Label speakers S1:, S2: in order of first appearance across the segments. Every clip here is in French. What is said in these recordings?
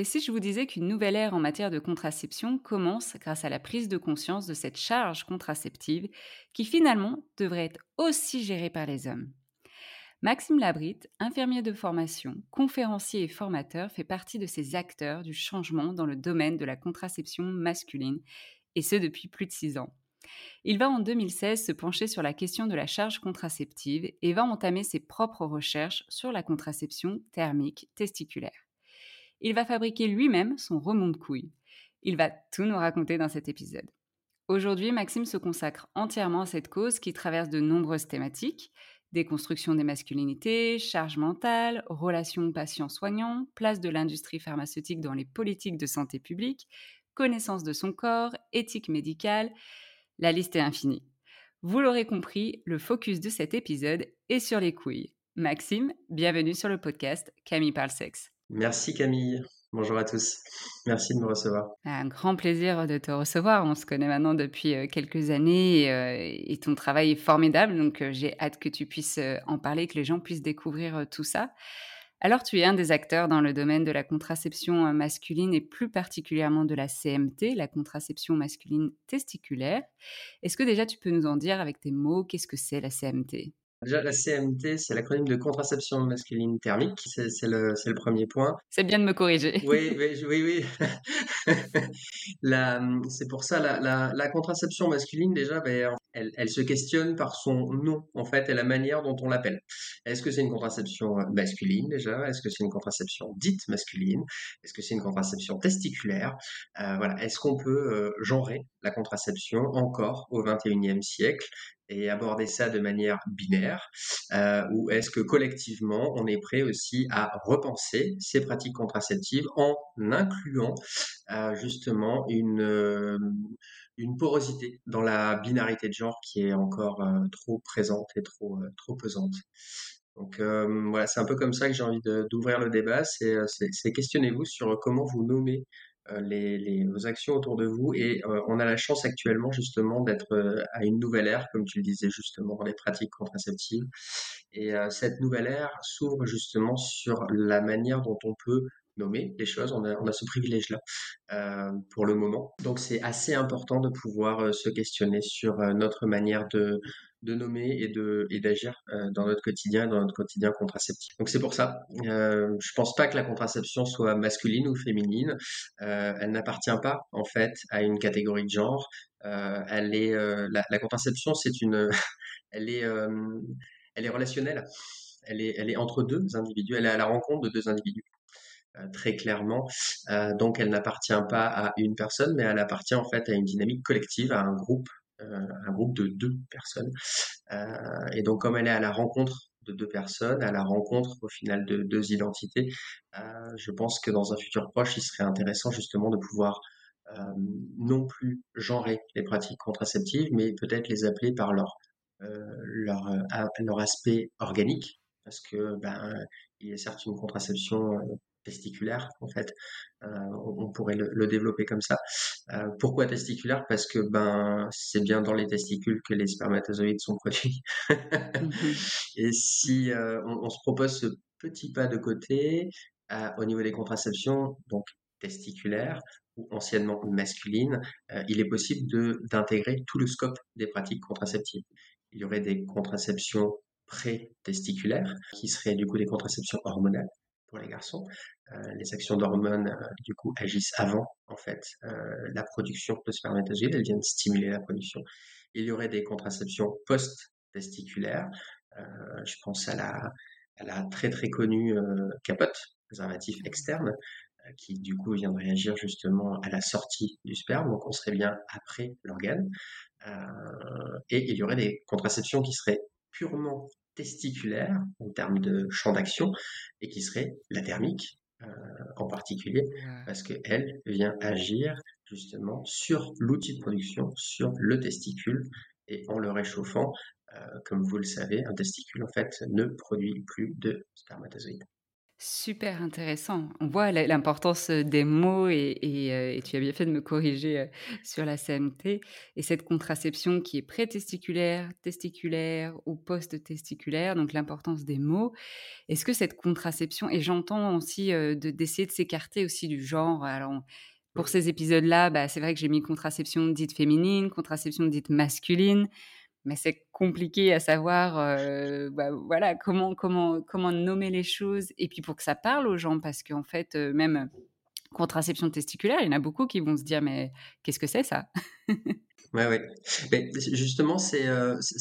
S1: Et si je vous disais qu'une nouvelle ère en matière de contraception commence grâce à la prise de conscience de cette charge contraceptive qui finalement devrait être aussi gérée par les hommes? Maxime Labrite, infirmier de formation, conférencier et formateur, fait partie de ces acteurs du changement dans le domaine de la contraception masculine, et ce depuis plus de six ans. Il va en 2016 se pencher sur la question de la charge contraceptive et va entamer ses propres recherches sur la contraception thermique testiculaire. Il va fabriquer lui-même son remont de couilles. Il va tout nous raconter dans cet épisode. Aujourd'hui, Maxime se consacre entièrement à cette cause qui traverse de nombreuses thématiques déconstruction des masculinités, charge mentale, relations patients-soignants, place de l'industrie pharmaceutique dans les politiques de santé publique, connaissance de son corps, éthique médicale. La liste est infinie. Vous l'aurez compris, le focus de cet épisode est sur les couilles. Maxime, bienvenue sur le podcast Camille parle sexe.
S2: Merci Camille. Bonjour à tous. Merci de me recevoir.
S1: Un grand plaisir de te recevoir. On se connaît maintenant depuis euh, quelques années et, euh, et ton travail est formidable. Donc, euh, j'ai hâte que tu puisses en parler, que les gens puissent découvrir tout ça. Alors, tu es un des acteurs dans le domaine de la contraception masculine et plus particulièrement de la CMT, la contraception masculine testiculaire. Est-ce que déjà tu peux nous en dire avec tes mots qu'est-ce que c'est la CMT
S2: Déjà, la CMT, c'est l'acronyme de contraception masculine thermique. C'est le, premier point.
S1: C'est bien de me corriger.
S2: Oui, oui, oui, oui. La- c'est pour ça, la, la, la contraception masculine, déjà, ben, elle, se questionne par son nom, en fait, et la manière dont on l'appelle. Est-ce que c'est une contraception masculine, déjà? Est-ce que c'est une contraception dite masculine? Est-ce que c'est une contraception testiculaire? Euh, voilà. Est-ce qu'on peut euh, genrer la contraception encore au XXIe siècle et aborder ça de manière binaire? Euh, ou est-ce que collectivement, on est prêt aussi à repenser ces pratiques contraceptives en incluant euh, justement une, euh, une porosité dans la binarité de qui est encore euh, trop présente et trop, euh, trop pesante? Donc euh, voilà, c'est un peu comme ça que j'ai envie d'ouvrir le débat. C'est questionnez-vous sur comment vous nommez les, les- vos actions autour de vous. Et on a la chance actuellement justement d'être à une nouvelle ère, comme tu le disais justement, dans les pratiques contraceptives. Et cette nouvelle ère s'ouvre justement sur la manière dont on peut nommer les choses. On a, ce privilège-là euh, pour le moment. Donc c'est assez important de pouvoir euh, se questionner sur euh, notre manière de, nommer et d'agir dans notre quotidien, dans notre quotidien contraceptif. Donc c'est pour ça. Euh, je pense pas que la contraception soit masculine ou féminine. elle n'appartient pas en fait à une catégorie de genre. elle est la, la, contraception, c'est une, elle est elle est relationnelle. Elle est, elle est entre deux individus. Elle est à la rencontre de deux individus. Euh, très clairement. Euh, donc elle n'appartient pas à une personne, mais elle appartient en fait à une dynamique collective, à un groupe, euh, un groupe de deux personnes. et donc comme elle est à la rencontre de deux personnes, à la rencontre au final de deux identités, je pense que dans un futur proche, il serait intéressant justement de pouvoir non plus genrer les pratiques contraceptives, mais peut-être les appeler par leur aspect organique, parce que ben, il y a certes une contraception testiculaire en fait. Euh, on, pourrait le, développer comme ça. Euh, pourquoi testiculaire? Parce que ben c'est bien dans les testicules que les spermatozoïdes sont produits. Mhm. Et si euh, on, se propose ce petit pas de côté au niveau des contraceptions, donc testiculaires ou anciennement masculines, il est possible de d'intégrer tout le scope des pratiques contraceptives. Il y aurait des contraceptions pré-testiculaires, qui seraient du coup des contraceptions hormonales, les garçons. Euh, les actions d'hormones, euh, du coup, agissent avant, en fait, euh, la production de spermatozoïdes. Elles viennent stimuler la production. Il y aurait des contraceptions post-testiculaires. je pense à la, à la très très connue capote, préservatif externe, qui du coup vient de réagir justement à la sortie du sperme, donc on serait bien après l'organe. et il y aurait des contraceptions qui seraient purement testiculaire en termes de champ d'action et qui serait la thermique euh, en particulier parce qu'elle vient agir justement sur l'outil de production, sur le testicule et en le réchauffant, euh, comme vous le savez, un testicule en fait ne produit plus de spermatozoïdes.
S1: Super intéressant. On voit l'importance des mots et, et, tu as bien fait de me corriger sur la CMT. Et cette contraception qui est pré-testiculaire, testiculaire ou post-testiculaire, donc l'importance des mots. Est-ce que cette contraception, et j'entends aussi d'essayer de, s'écarter aussi du genre, alors pour ces épisodes-là, bah, c'est vrai que j'ai mis contraception dite féminine, contraception dite masculine mais c'est compliqué à savoir bah, voilà comment nommer les choses et puis pour que ça parle aux gens parce qu'en fait même contraception testiculaire il y en a beaucoup qui vont se dire mais qu'est-ce que c'est ça?
S2: Ouais, ouais. Mais justement, c'est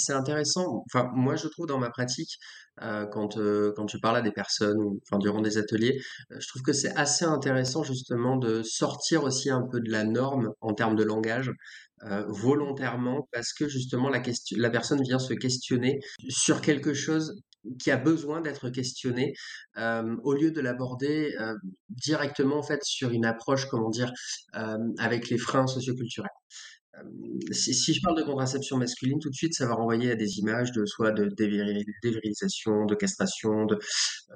S2: intéressant. Moi, je trouve dans ma pratique, quand quand tu parles à des personnes ou enfin durant des ateliers, je trouve que c'est assez intéressant justement de sortir aussi un peu de la norme en termes de langage. Euh, volontairement parce que justement la, question, la personne vient se questionner sur quelque chose qui a besoin d'être questionné euh, au lieu de l'aborder euh, directement en fait sur une approche comment dire avec les freins socioculturels. Euh, si, je parle de contraception masculine, tout de suite, ça va renvoyer à des images de soit de dévirilisation, de castration,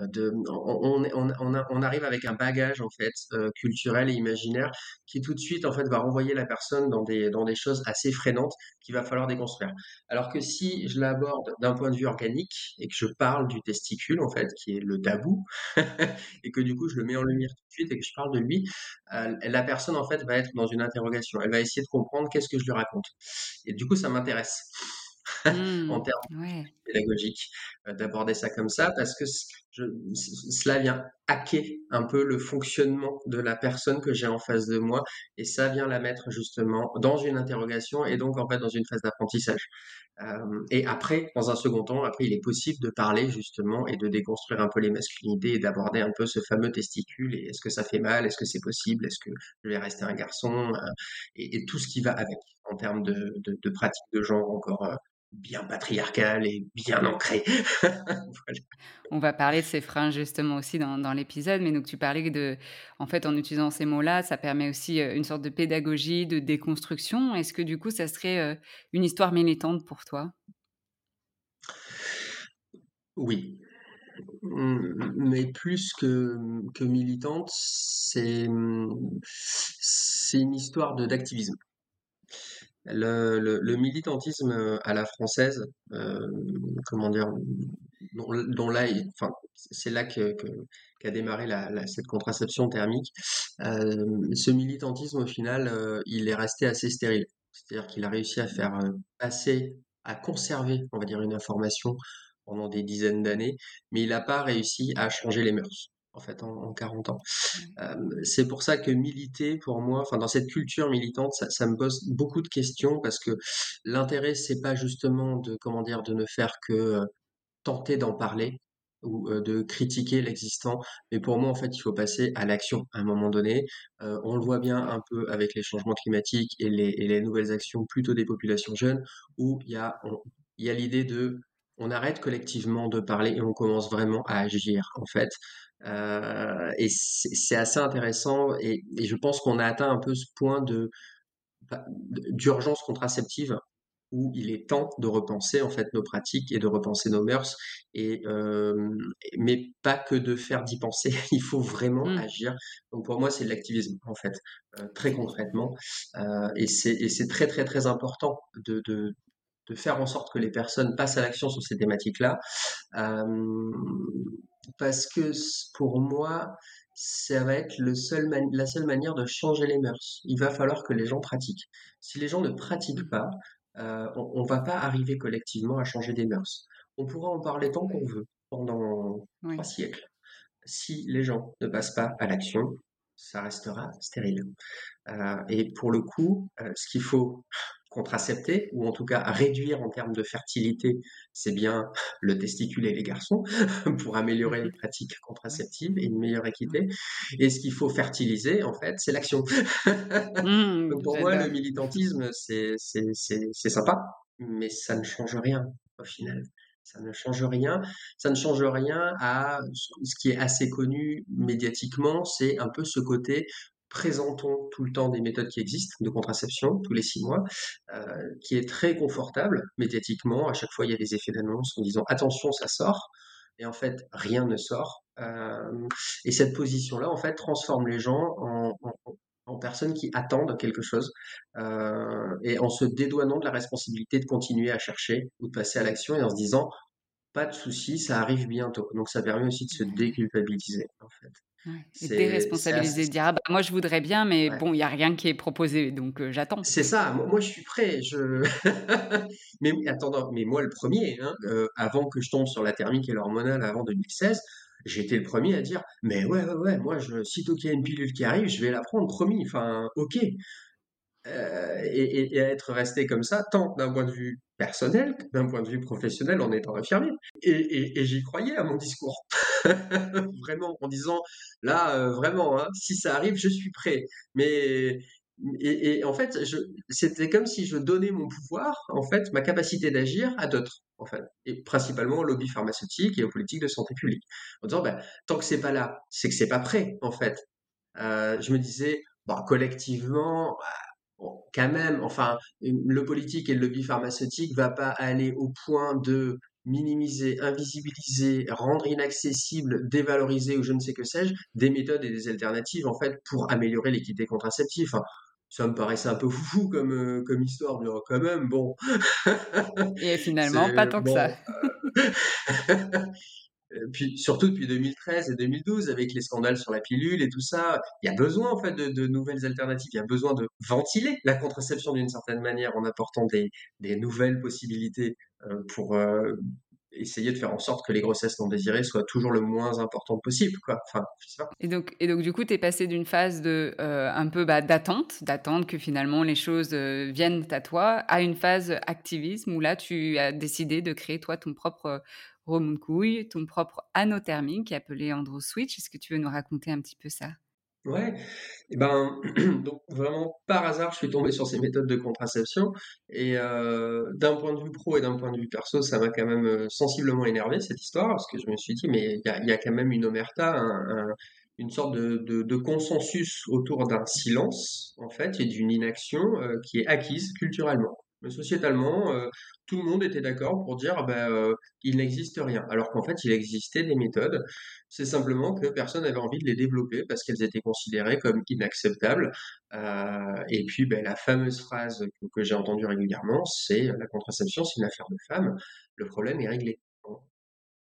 S2: euh, on, arrive avec un bagage en fait euh, culturel et imaginaire qui tout de suite en fait va renvoyer la personne dans des dans des choses assez freinantes qu'il va falloir déconstruire. Alors que si je l'aborde d'un point de vue organique et que je parle du testicule en fait, qui est le tabou, et que du coup je le mets en lumière tout de suite et que je parle de lui, la personne en fait va être dans une interrogation. Elle va essayer de comprendre qu'est-ce que je lui raconte. Et du coup, ça m'intéresse. en mmh, termes pédagogiques, euh, d'aborder ça comme ça, parce que je, cela vient hacker un peu le fonctionnement de la personne que j'ai en face de moi, et ça vient la mettre justement dans une interrogation et donc en fait dans une phase d'apprentissage. Euh, et après, dans un second temps, après il est possible de parler justement et de déconstruire un peu les masculinités et d'aborder un peu ce fameux testicule et est-ce que ça fait mal, est-ce que c'est possible, est-ce que je vais rester un garçon, euh, et, tout ce qui va avec en termes de, de, de pratique de genre encore bien patriarcal et bien ancré.
S1: On va parler de ces freins justement aussi dans, dans l'épisode, mais donc tu parlais de, en fait, en utilisant ces mots-là, ça permet aussi euh, une sorte de pédagogie, de déconstruction. Est-ce que du coup, ça serait euh, une histoire militante pour toi?
S2: Oui, mmh, mais plus que, que militante, c'est c'est une histoire de d'activisme. Le, le, militantisme euh, à la française, euh, comment dire, dont, là, enfin, c'est là que, qu'a démarré la, cette contraception thermique. ce militantisme, au final, il est resté assez stérile. C'est-à-dire qu'il a réussi à faire passer, à conserver, on va dire, une information pendant des dizaines d'années, mais il n'a pas réussi à changer les mœurs en fait en, 40 ans. c'est pour ça que militer pour moi, enfin dans cette culture militante, ça, me pose beaucoup de questions parce que l'intérêt c'est pas justement de comment dire de ne faire que tenter d'en parler ou de critiquer l'existant, mais pour moi en fait il faut passer à l'action à un moment donné. on le voit bien un peu avec les changements climatiques et les, et les nouvelles actions plutôt des populations jeunes où il y a il y a l'idée de on arrête collectivement de parler et on commence vraiment à agir en fait. Euh, et c'est assez intéressant et, je pense qu'on a atteint un peu ce point de bah, d'urgence contraceptive où il est temps de repenser en fait nos pratiques et de repenser nos mœurs et euh, mais pas que de faire d'y penser il faut vraiment mmh. agir donc pour moi c'est de l'activisme en fait euh, très concrètement et c'est très très très important de, de, de faire en sorte que les personnes passent à l'action sur ces thématiques-là. Euh, parce que pour moi, ça va être le seul la seule manière de changer les mœurs. Il va falloir que les gens pratiquent. Si les gens ne pratiquent pas, euh, on ne va pas arriver collectivement à changer des mœurs. On pourra en parler tant qu'on veut, pendant trois siècles. Si les gens ne passent pas à l'action, ça restera stérile. Euh, et pour le coup, ce qu'il faut contracepter, ou en tout cas réduire en termes de fertilité, c'est bien le testicule et les garçons, pour améliorer les pratiques contraceptives et une meilleure équité. Et ce qu'il faut fertiliser, en fait, c'est l'action. Mmh, Donc pour moi, le militantisme, c'est sympa, mais ça ne change rien au final. Ça ne change rien. Ça ne change rien à ce qui est assez connu médiatiquement, c'est un peu ce côté présentons tout le temps des méthodes qui existent de contraception tous les six mois, euh, qui est très confortable médiatiquement. À chaque fois, il y a des effets d'annonce en disant attention, ça sort. Et en fait, rien ne sort. Euh, et cette position-là, en fait, transforme les gens en, en, personnes qui attendent quelque chose euh, et en se dédouanant de la responsabilité de continuer à chercher ou de passer à l'action et en se disant pas de souci, ça arrive bientôt. Donc ça permet aussi de se déculpabiliser en fait.
S1: Et déresponsabiliser, dire ah bah, moi je voudrais bien, mais bon, il n'y a rien qui est proposé, donc j'attends.
S2: C'est ça, moi, je suis prêt. Je... mais attends, mais moi le premier, hein, avant que je tombe sur la thermique et l'hormonale avant 2016, j'étais le premier à dire mais ouais, ouais, ouais, moi, je, sitôt qu'il y a une pilule qui arrive, je vais la prendre, promis, enfin, ok. Euh, et, à être resté comme ça, tant d'un point de vue personnel que d'un point de vue professionnel en étant infirmier. Et, j'y croyais à mon discours. vraiment, en disant, là, euh, vraiment, hein, si ça arrive, je suis prêt. Mais et, en fait, c'était comme si je donnais mon pouvoir, en fait, ma capacité d'agir à d'autres, en fait, et principalement au lobby pharmaceutique et aux politiques de santé publique, en disant, bah, tant que c'est pas là, c'est que c'est pas prêt, en fait. Euh, je me disais, bah, collectivement, quand même, enfin, le politique et le lobby pharmaceutique va pas aller au point de minimiser, invisibiliser, rendre inaccessible, dévaloriser ou je ne sais que sais-je, des méthodes et des alternatives en fait pour améliorer l'équité contraceptive. Enfin, ça me paraissait un peu fou comme, euh, comme histoire, mais quand même, bon.
S1: Et finalement, pas tant que ça.
S2: Euh, surtout depuis 2013 et 2012 avec les scandales sur la pilule et tout ça, il y a besoin en fait de, nouvelles alternatives, il y a besoin de ventiler la contraception d'une certaine manière en apportant des, nouvelles possibilités euh, pour euh, essayer de faire en sorte que les grossesses non désirées soient toujours le moins importantes possible
S1: et donc du coup tu es passé d'une phase de un peu bah, d'attente, d'attendre que finalement les choses viennent à toi à une phase activisme où là tu as décidé de créer toi ton propre Roman Couille, ton propre anothermique appelé Andro Switch. Est-ce que tu veux nous raconter un petit peu ça?
S2: Ouais, et ben donc vraiment par hasard je suis tombé sur ces méthodes de contraception et euh, d'un point de vue pro et d'un point de vue perso ça m'a quand même euh, sensiblement énervé cette histoire parce que je me suis dit mais il y a, quand même une omerta, une sorte de, consensus autour d'un silence en fait et d'une inaction euh, qui est acquise culturellement. Mais sociétalement, tout le monde était d'accord pour dire bah, il n'existe rien. Alors qu'en fait, il existait des méthodes. C'est simplement que personne n'avait envie de les développer parce qu'elles étaient considérées comme inacceptables. et puis, bah, la fameuse phrase que, j'ai entendue régulièrement, c'est la contraception, c'est une affaire de femmes. Le problème est réglé.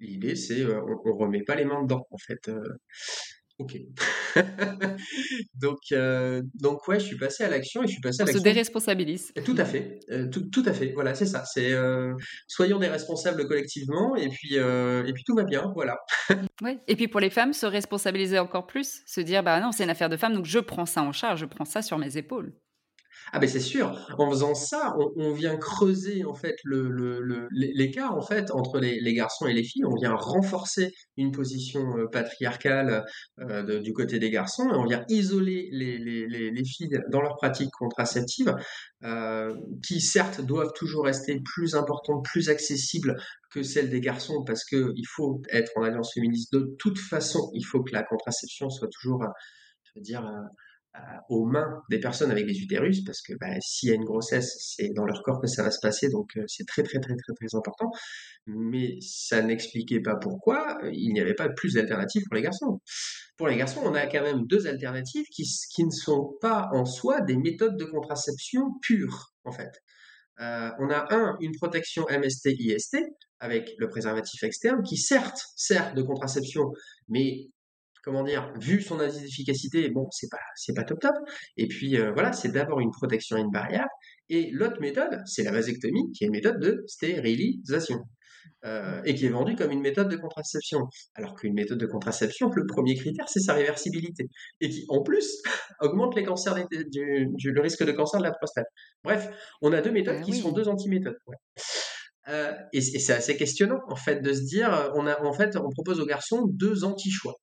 S2: L'idée, c'est euh, on, on remet pas les mains dedans, en fait. Ok. Donc, euh, donc ouais, je suis passé à l'action et je suis passé à
S1: On se
S2: l'action.
S1: déresponsabilise.
S2: Tout à fait, euh, tout, tout à fait. Voilà, c'est ça. C'est euh, soyons des responsables collectivement et puis et puis tout va bien. Voilà.
S1: Ouais. Et puis pour les femmes, se responsabiliser encore plus, se dire bah non, c'est une affaire de femme, donc je prends ça en charge, je prends ça sur mes épaules.
S2: Ah ben c'est sûr, en faisant ça, on, vient creuser en fait l'écart en fait entre les, garçons et les filles. On vient renforcer une position euh, patriarcale euh, du côté des garçons et on vient isoler les, les, les, les filles dans leurs pratiques contraceptives, euh, qui certes doivent toujours rester plus importantes, plus accessibles que celles des garçons parce que il faut être en alliance féministe de toute façon. Il faut que la contraception soit toujours, dire. Euh, aux mains des personnes avec des utérus, parce que bah, s'il y a une grossesse, c'est dans leur corps que ça va se passer, donc euh, c'est très très très très très important. Mais ça n'expliquait pas pourquoi euh, il n'y avait pas plus d'alternatives pour les garçons. Pour les garçons, on a quand même deux alternatives qui, qui ne sont pas en soi des méthodes de contraception pures, en fait. On a un, une protection MST-IST avec le préservatif externe qui certes sert de contraception, mais comment dire, vu son efficacité, bon, c'est pas, c'est pas top top. Et puis euh, voilà, c'est d'abord une protection et une barrière. Et l'autre méthode, c'est la vasectomie, qui est une méthode de stérilisation. euh, et qui est vendue comme une méthode de contraception. Alors qu'une méthode de contraception, le premier critère, c'est sa réversibilité. Et qui, en plus, augmente les cancers des- du, du- le risque de cancer de la prostate. Bref, on a deux méthodes
S1: Ah
S2: qui
S1: oui.
S2: sont deux antiméthodes. Ouais. Euh, et, et c'est assez questionnant, en fait, de se dire, on a, en fait, on propose aux garçons deux anti-choix.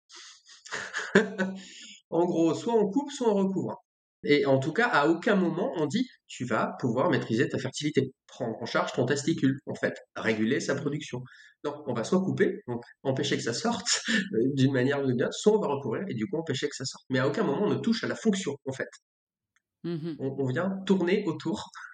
S2: En gros, soit on coupe, soit on recouvre. Et en tout cas, à aucun moment on dit tu vas pouvoir maîtriser ta fertilité, prendre en charge ton testicule, en fait, réguler sa production. Non, on va soit couper, donc empêcher que ça sorte d'une manière ou d'une autre, soit on va recouvrir et du coup empêcher que ça sorte. Mais à aucun moment on ne touche à la fonction, en fait.
S1: Mhm.
S2: On, on vient tourner autour.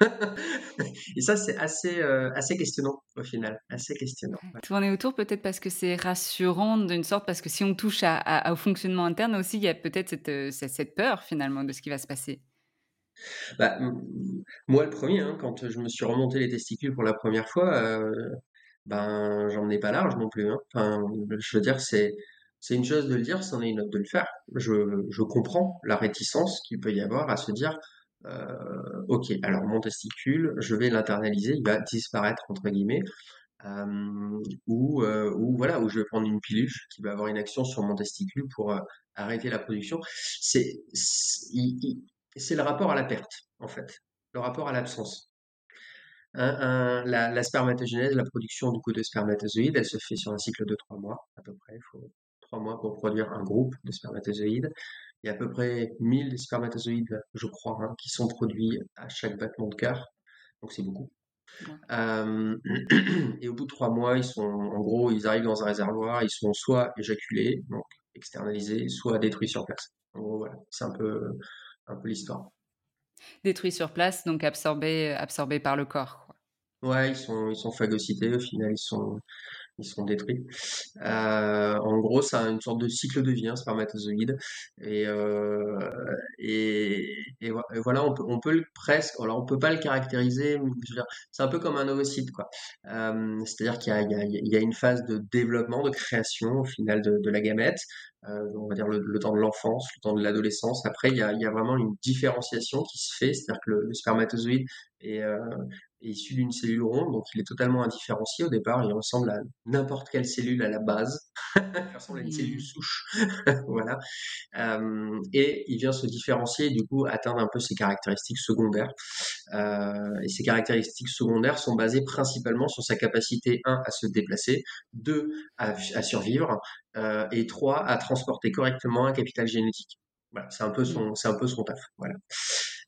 S2: et ça, c'est assez, euh, assez questionnant au final, assez questionnant. ouais.
S1: Tourner autour, peut-être parce que c'est rassurant d'une sorte, parce que si on touche à, à- au fonctionnement interne aussi, il y a peut-être cette, euh, cette- peur finalement de ce qui va se passer.
S2: Bah, moi, le premier, hein, quand je me suis remonté les testicules pour la première fois, euh, ben, j'en ai pas large non plus. hein. Enfin, je veux dire, c'est, c'est une chose de le dire, c'en est une autre de le faire. Je, comprends la réticence qu'il peut y avoir à se dire, euh, ok, alors mon testicule, je vais l'internaliser, il va disparaître entre guillemets, euh, ou, euh, ou voilà, où je vais prendre une pilule qui va avoir une action sur mon testicule pour arrêter la production. C'est, le rapport à la perte, en fait, le rapport à l'absence. La, la spermatogénèse, la production du coup de spermatozoïdes, elle se fait sur un cycle de trois mois à peu près. Trois mois pour produire un groupe de spermatozoïdes. Il y a à peu près 1000 spermatozoïdes, je crois, hein, qui sont produits à chaque battement de cœur. Donc c'est beaucoup.
S1: Ouais.
S2: Euh, et au bout de trois mois, ils sont, en gros, ils arrivent dans un réservoir, ils sont soit éjaculés, donc externalisés, soit détruits sur place. En gros, voilà, c'est un peu, un peu l'histoire.
S1: Détruit sur place, donc absorbé, absorbé par le corps. quoi.
S2: Ouais, ils sont, ils sont phagocytés, au final, ils sont, ils sont détruits. Euh, en gros, ça a une sorte de cycle de vie, un spermatozoïde. Et, euh, et, et vo- et voilà, on peut, le presque, alors on peut pas le caractériser, c'est un peu comme un ovocyte, quoi. Euh, c'est-à-dire qu'il y a, une phase de développement, de création, au final, de, la gamète. On va dire le, temps de l'enfance, le temps de l'adolescence. Après, il y a, vraiment une différenciation qui se fait, c'est-à-dire que le, le spermatozoïde est, est issu d'une cellule ronde, donc il est totalement indifférencié au départ, il ressemble à n'importe quelle cellule à la base, il ressemble à une cellule
S1: Mhm.
S2: souche, voilà. Euh, et il vient se différencier et du coup atteindre un peu ses caractéristiques secondaires. Euh, et ces caractéristiques secondaires sont basées principalement sur sa capacité, un, à se déplacer, deux, à, à survivre, euh, et trois, à transporter correctement un capital génétique. Voilà, c'est un peu son, c'est un peu son taf. Voilà.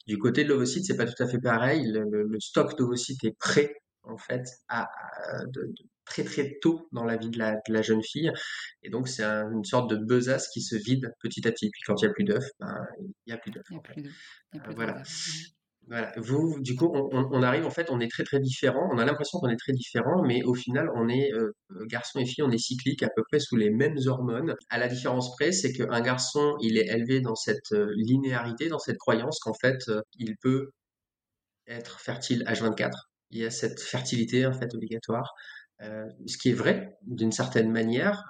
S2: Du côté de l'ovocyte, c'est pas tout à fait pareil. Le, le- le stock d'ovocytes est prêt, en fait, à, à- de, de très très tôt dans la vie de la, de la jeune fille. Et donc, c'est un- une sorte de besace qui se vide petit à petit. Puis quand il y a plus d'œufs, ben, il y a plus d'œufs.
S1: Il n'y a
S2: en fait.
S1: plus
S2: voilà. Voilà. Vous, du coup, on, on- arrive, en fait, on est très très différents. On a l'impression qu'on est très différents, mais au final, on est, euh, garçon et fille, on est cyclique à peu près sous les mêmes hormones. À la différence près, c'est qu'un garçon, il est élevé dans cette euh, linéarité, dans cette croyance qu'en fait, euh, il peut être fertile H24. Il y a cette fertilité, en fait, obligatoire. ce qui est vrai d'une certaine manière,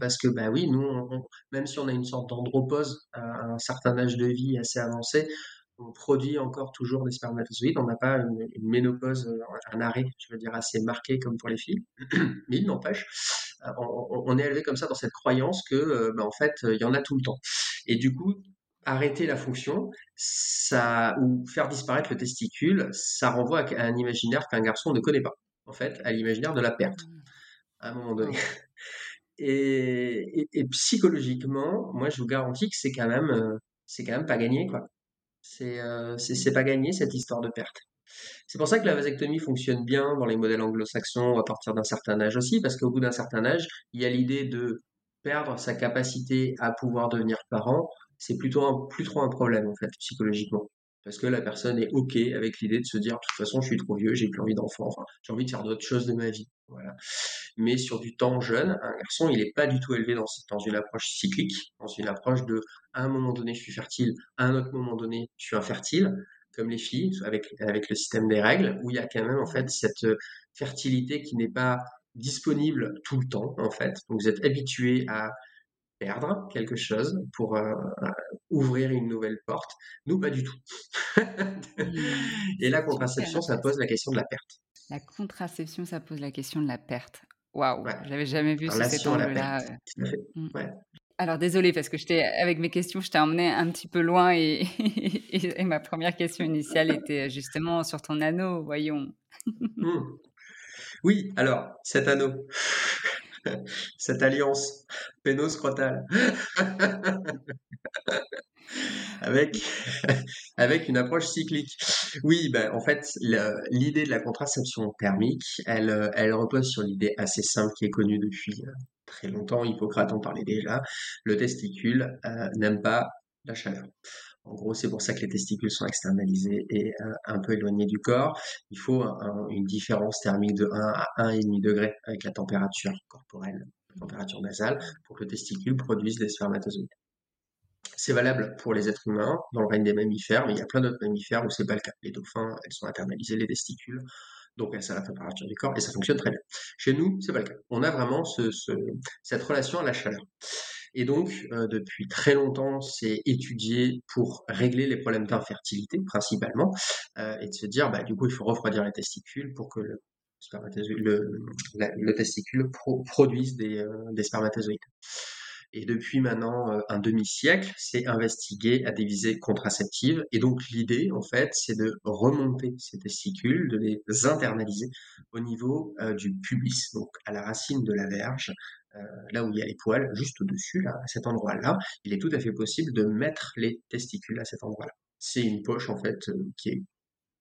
S2: parce que bah oui, nous, même si on a une sorte d'andropause à un certain âge de vie assez avancé, on produit encore toujours des spermatozoïdes. On n'a pas une, ménopause, un arrêt, je veux dire, assez marqué comme pour les filles. Mais il n'empêche, on, est élevé comme ça dans cette croyance que, bah, en fait, il y en a tout le temps. Et du coup, arrêter la fonction, ça, ou faire disparaître le testicule, ça renvoie à un imaginaire qu'un garçon ne connaît pas, en fait, à l'imaginaire de la perte, à un moment donné. Et, psychologiquement, moi, je vous garantis que c'est quand même, euh, c'est quand même pas gagné, quoi. C'est, euh, c'est pas gagné cette histoire de perte. C'est pour ça que la vasectomie fonctionne bien dans les modèles anglo-saxons à partir d'un certain âge aussi, parce qu'au bout d'un certain âge, il y a l'idée de perdre sa capacité à pouvoir devenir parent c'est plutôt plus trop un problème en fait psychologiquement parce que la personne est ok avec l'idée de se dire de toute façon je suis trop vieux j'ai plus envie d'enfant j'ai envie de faire d'autres choses de ma vie voilà. Mais sur du temps jeune un garçon il n'est pas du tout élevé dans, dans une approche cyclique dans une approche de à un moment donné je suis fertile à un autre moment donné je suis infertile comme les filles avec avec le système des règles où il y a quand même en fait cette fertilité qui n'est pas disponible tout le temps en fait. Donc vous êtes habitué à perdre quelque chose pour euh, euh, ouvrir une nouvelle porte. Nous, pas du tout. Et la contraception, ça pose la question de la perte.
S1: La contraception, ça pose la question de la perte. Waouh, j'avais jamais vu ce cet angle-là. Mm. Alors désolé parce que j'étais avec mes questions, je t'ai emmené un petit peu loin et, et, ma première question initiale était justement sur ton anneau, voyons.
S2: Mm. Oui, alors cet anneau, cette alliance pénoscrotale avec, avec une approche cyclique. Oui, ben, en fait, l'idée de la contraception thermique, elle, elle repose sur l'idée assez simple qui est connue depuis euh, très longtemps. Hippocrate en parlait déjà. Le testicule euh, n'aime pas la chaleur. En gros, c'est pour ça que les testicules sont externalisés et euh, un peu éloignés du corps. Il faut une différence thermique de 1 à 1,5 degré avec la température corporelle, la température nasale, pour que le testicule produise des spermatozoïdes. C'est valable pour les êtres humains dans le règne des mammifères, mais il y a plein d'autres mammifères où c'est pas le cas. Les dauphins, elles sont internalisées, les testicules, donc elles sont à la température du corps et ça fonctionne très bien. Chez nous, c'est pas le cas. On a vraiment cette relation à la chaleur. Et donc, euh, depuis très longtemps, c'est étudié pour régler les problèmes d'infertilité, principalement, euh, et de se dire, bah, du coup, il faut refroidir les testicules pour que le, le, testicule produise des, euh, des, spermatozoïdes. Et depuis maintenant un demi-siècle, c'est investigué à des visées contraceptives. Et donc l'idée, en fait, c'est de remonter ces testicules, de les internaliser au niveau du pubis, donc à la racine de la verge, euh, là où il y a les poils, juste au-dessus, là, à cet endroit-là, il est tout à fait possible de mettre les testicules à cet endroit-là. C'est une poche, en fait, euh, qui est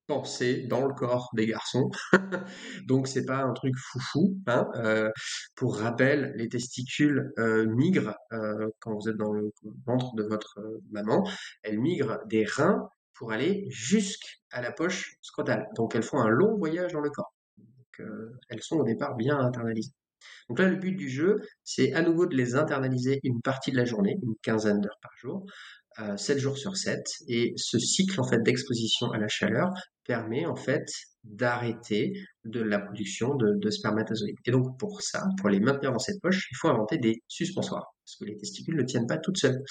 S2: pensée dans le corps des garçons. Donc c'est pas un truc foufou. Hein. Euh, pour rappel, les testicules migrent quand vous êtes dans le ventre de votre maman. Elles migrent des reins pour aller jusqu'à la poche scrotale. Donc elles font un long voyage dans le corps. Elles sont au départ bien internalisées. Donc là, le but du jeu, c'est à nouveau de les internaliser une partie de la journée, une quinzaine d'heures par jour, euh, 7 jours sur 7. Et ce cycle en fait d'exposition à la chaleur permet en fait d'arrêter de la production de, de, spermatozoïdes. Et donc pour ça, pour les maintenir dans cette poche, il faut inventer des suspensoires, parce que les testicules ne tiennent pas toutes seules.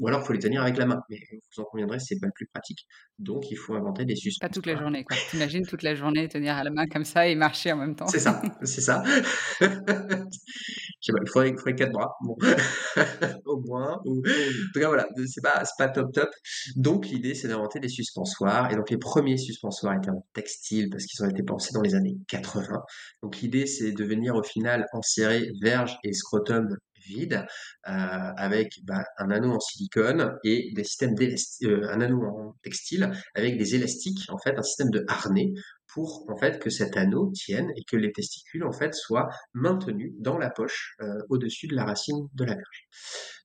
S2: Ou alors il faut les tenir avec la main, mais vous en conviendrez, c'est pas le plus pratique. Donc il faut inventer des suspensoires.
S1: Pas toute la journée, quoi. T'imagines toute la journée tenir à la main comme ça et marcher en même temps.
S2: C'est ça, c'est ça. il faudrait, il faudrait quatre bras, bon. au moins. Ou... En tout cas voilà, c'est pas, pas top top. Donc l'idée c'est d'inventer des suspensoires, et donc les premiers suspensoires étaient en textile parce qu'ils ont été pensés dans les années 80. Donc l'idée c'est de venir au final enserrer verge et scrotum vide euh, avec bah, un anneau en silicone et des systèmes euh, un anneau en textile avec des élastiques en fait un système de harnais pour en fait que cet anneau tienne et que les testicules en fait soient maintenus dans la poche euh, au-dessus de la racine de la verge.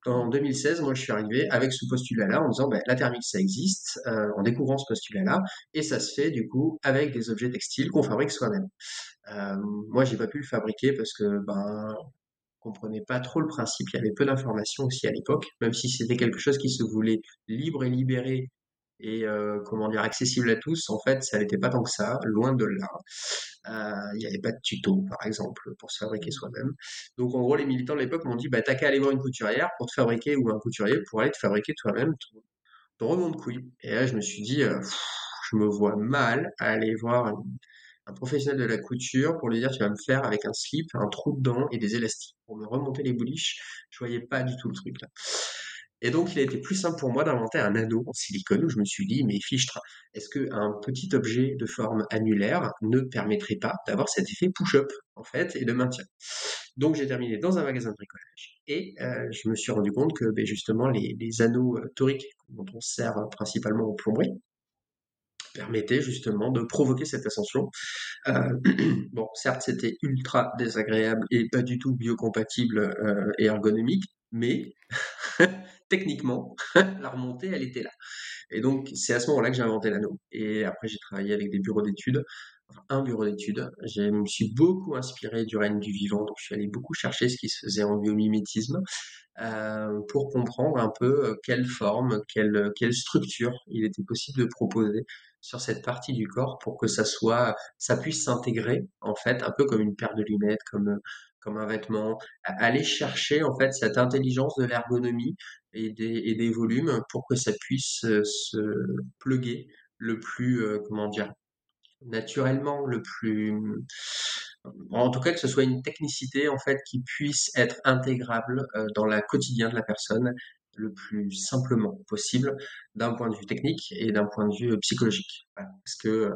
S2: En 2016, moi je suis arrivé avec ce postulat-là en disant ben, la thermique ça existe, en découvrant ce postulat-là et ça se fait du coup avec des objets textiles qu'on fabrique soi-même. Euh, moi j'ai pas pu le fabriquer parce que ben comprenait pas trop le principe, il y avait peu d'informations aussi à l'époque, même si c'était quelque chose qui se voulait libre et libéré et comment dire accessible à tous, en fait, ça n'était pas tant que ça, loin de là. Il n'y avait pas de tuto, par exemple, pour se fabriquer soi-même. Donc, en gros, les militants de l'époque m'ont dit, bah, t'as qu'à aller voir une couturière pour te fabriquer, ou un couturier pour aller te fabriquer toi-même ton, ton de couille. Et là, je me suis dit, je me vois mal aller voir un professionnel de la couture pour lui dire tu vas me faire avec un slip, un trou dedans et des élastiques pour me remonter les bouliches. Je voyais pas du tout le truc là. Et donc, il a été plus simple pour moi d'inventer un anneau en silicone où je me suis dit, mais fichtre, est-ce qu'un petit objet de forme annulaire ne permettrait pas d'avoir cet effet push-up, en fait, et de maintien Donc, j'ai terminé dans un magasin de bricolage et euh, je me suis rendu compte que, ben, justement, les, anneaux euh, toriques dont on sert principalement aux plomberies, permettait justement de provoquer cette ascension. Euh, bon, certes, c'était ultra désagréable et pas du tout biocompatible euh, et ergonomique, mais techniquement, la remontée, elle était là. Et donc, c'est à ce moment-là que j'ai inventé l'anneau. Et après, j'ai travaillé avec des bureaux d'études, un bureau d'études. Je me suis beaucoup inspiré du règne du vivant, donc je suis allé beaucoup chercher ce qui se faisait en biomimétisme euh, pour comprendre un peu quelle forme, quelle, quelle structure il était possible de proposer sur cette partie du corps pour que ça soit, ça puisse s'intégrer en fait, un peu comme une paire de lunettes, comme comme un vêtement, aller chercher en fait cette intelligence de l'ergonomie et des, et des volumes pour que ça puisse euh, se pluguer le plus, euh, comment dire, naturellement, le plus, en tout cas que ce soit une technicité en fait qui puisse être intégrable euh, dans la quotidien de la personne le plus simplement possible d'un point de vue technique et d'un point de vue psychologique. Parce que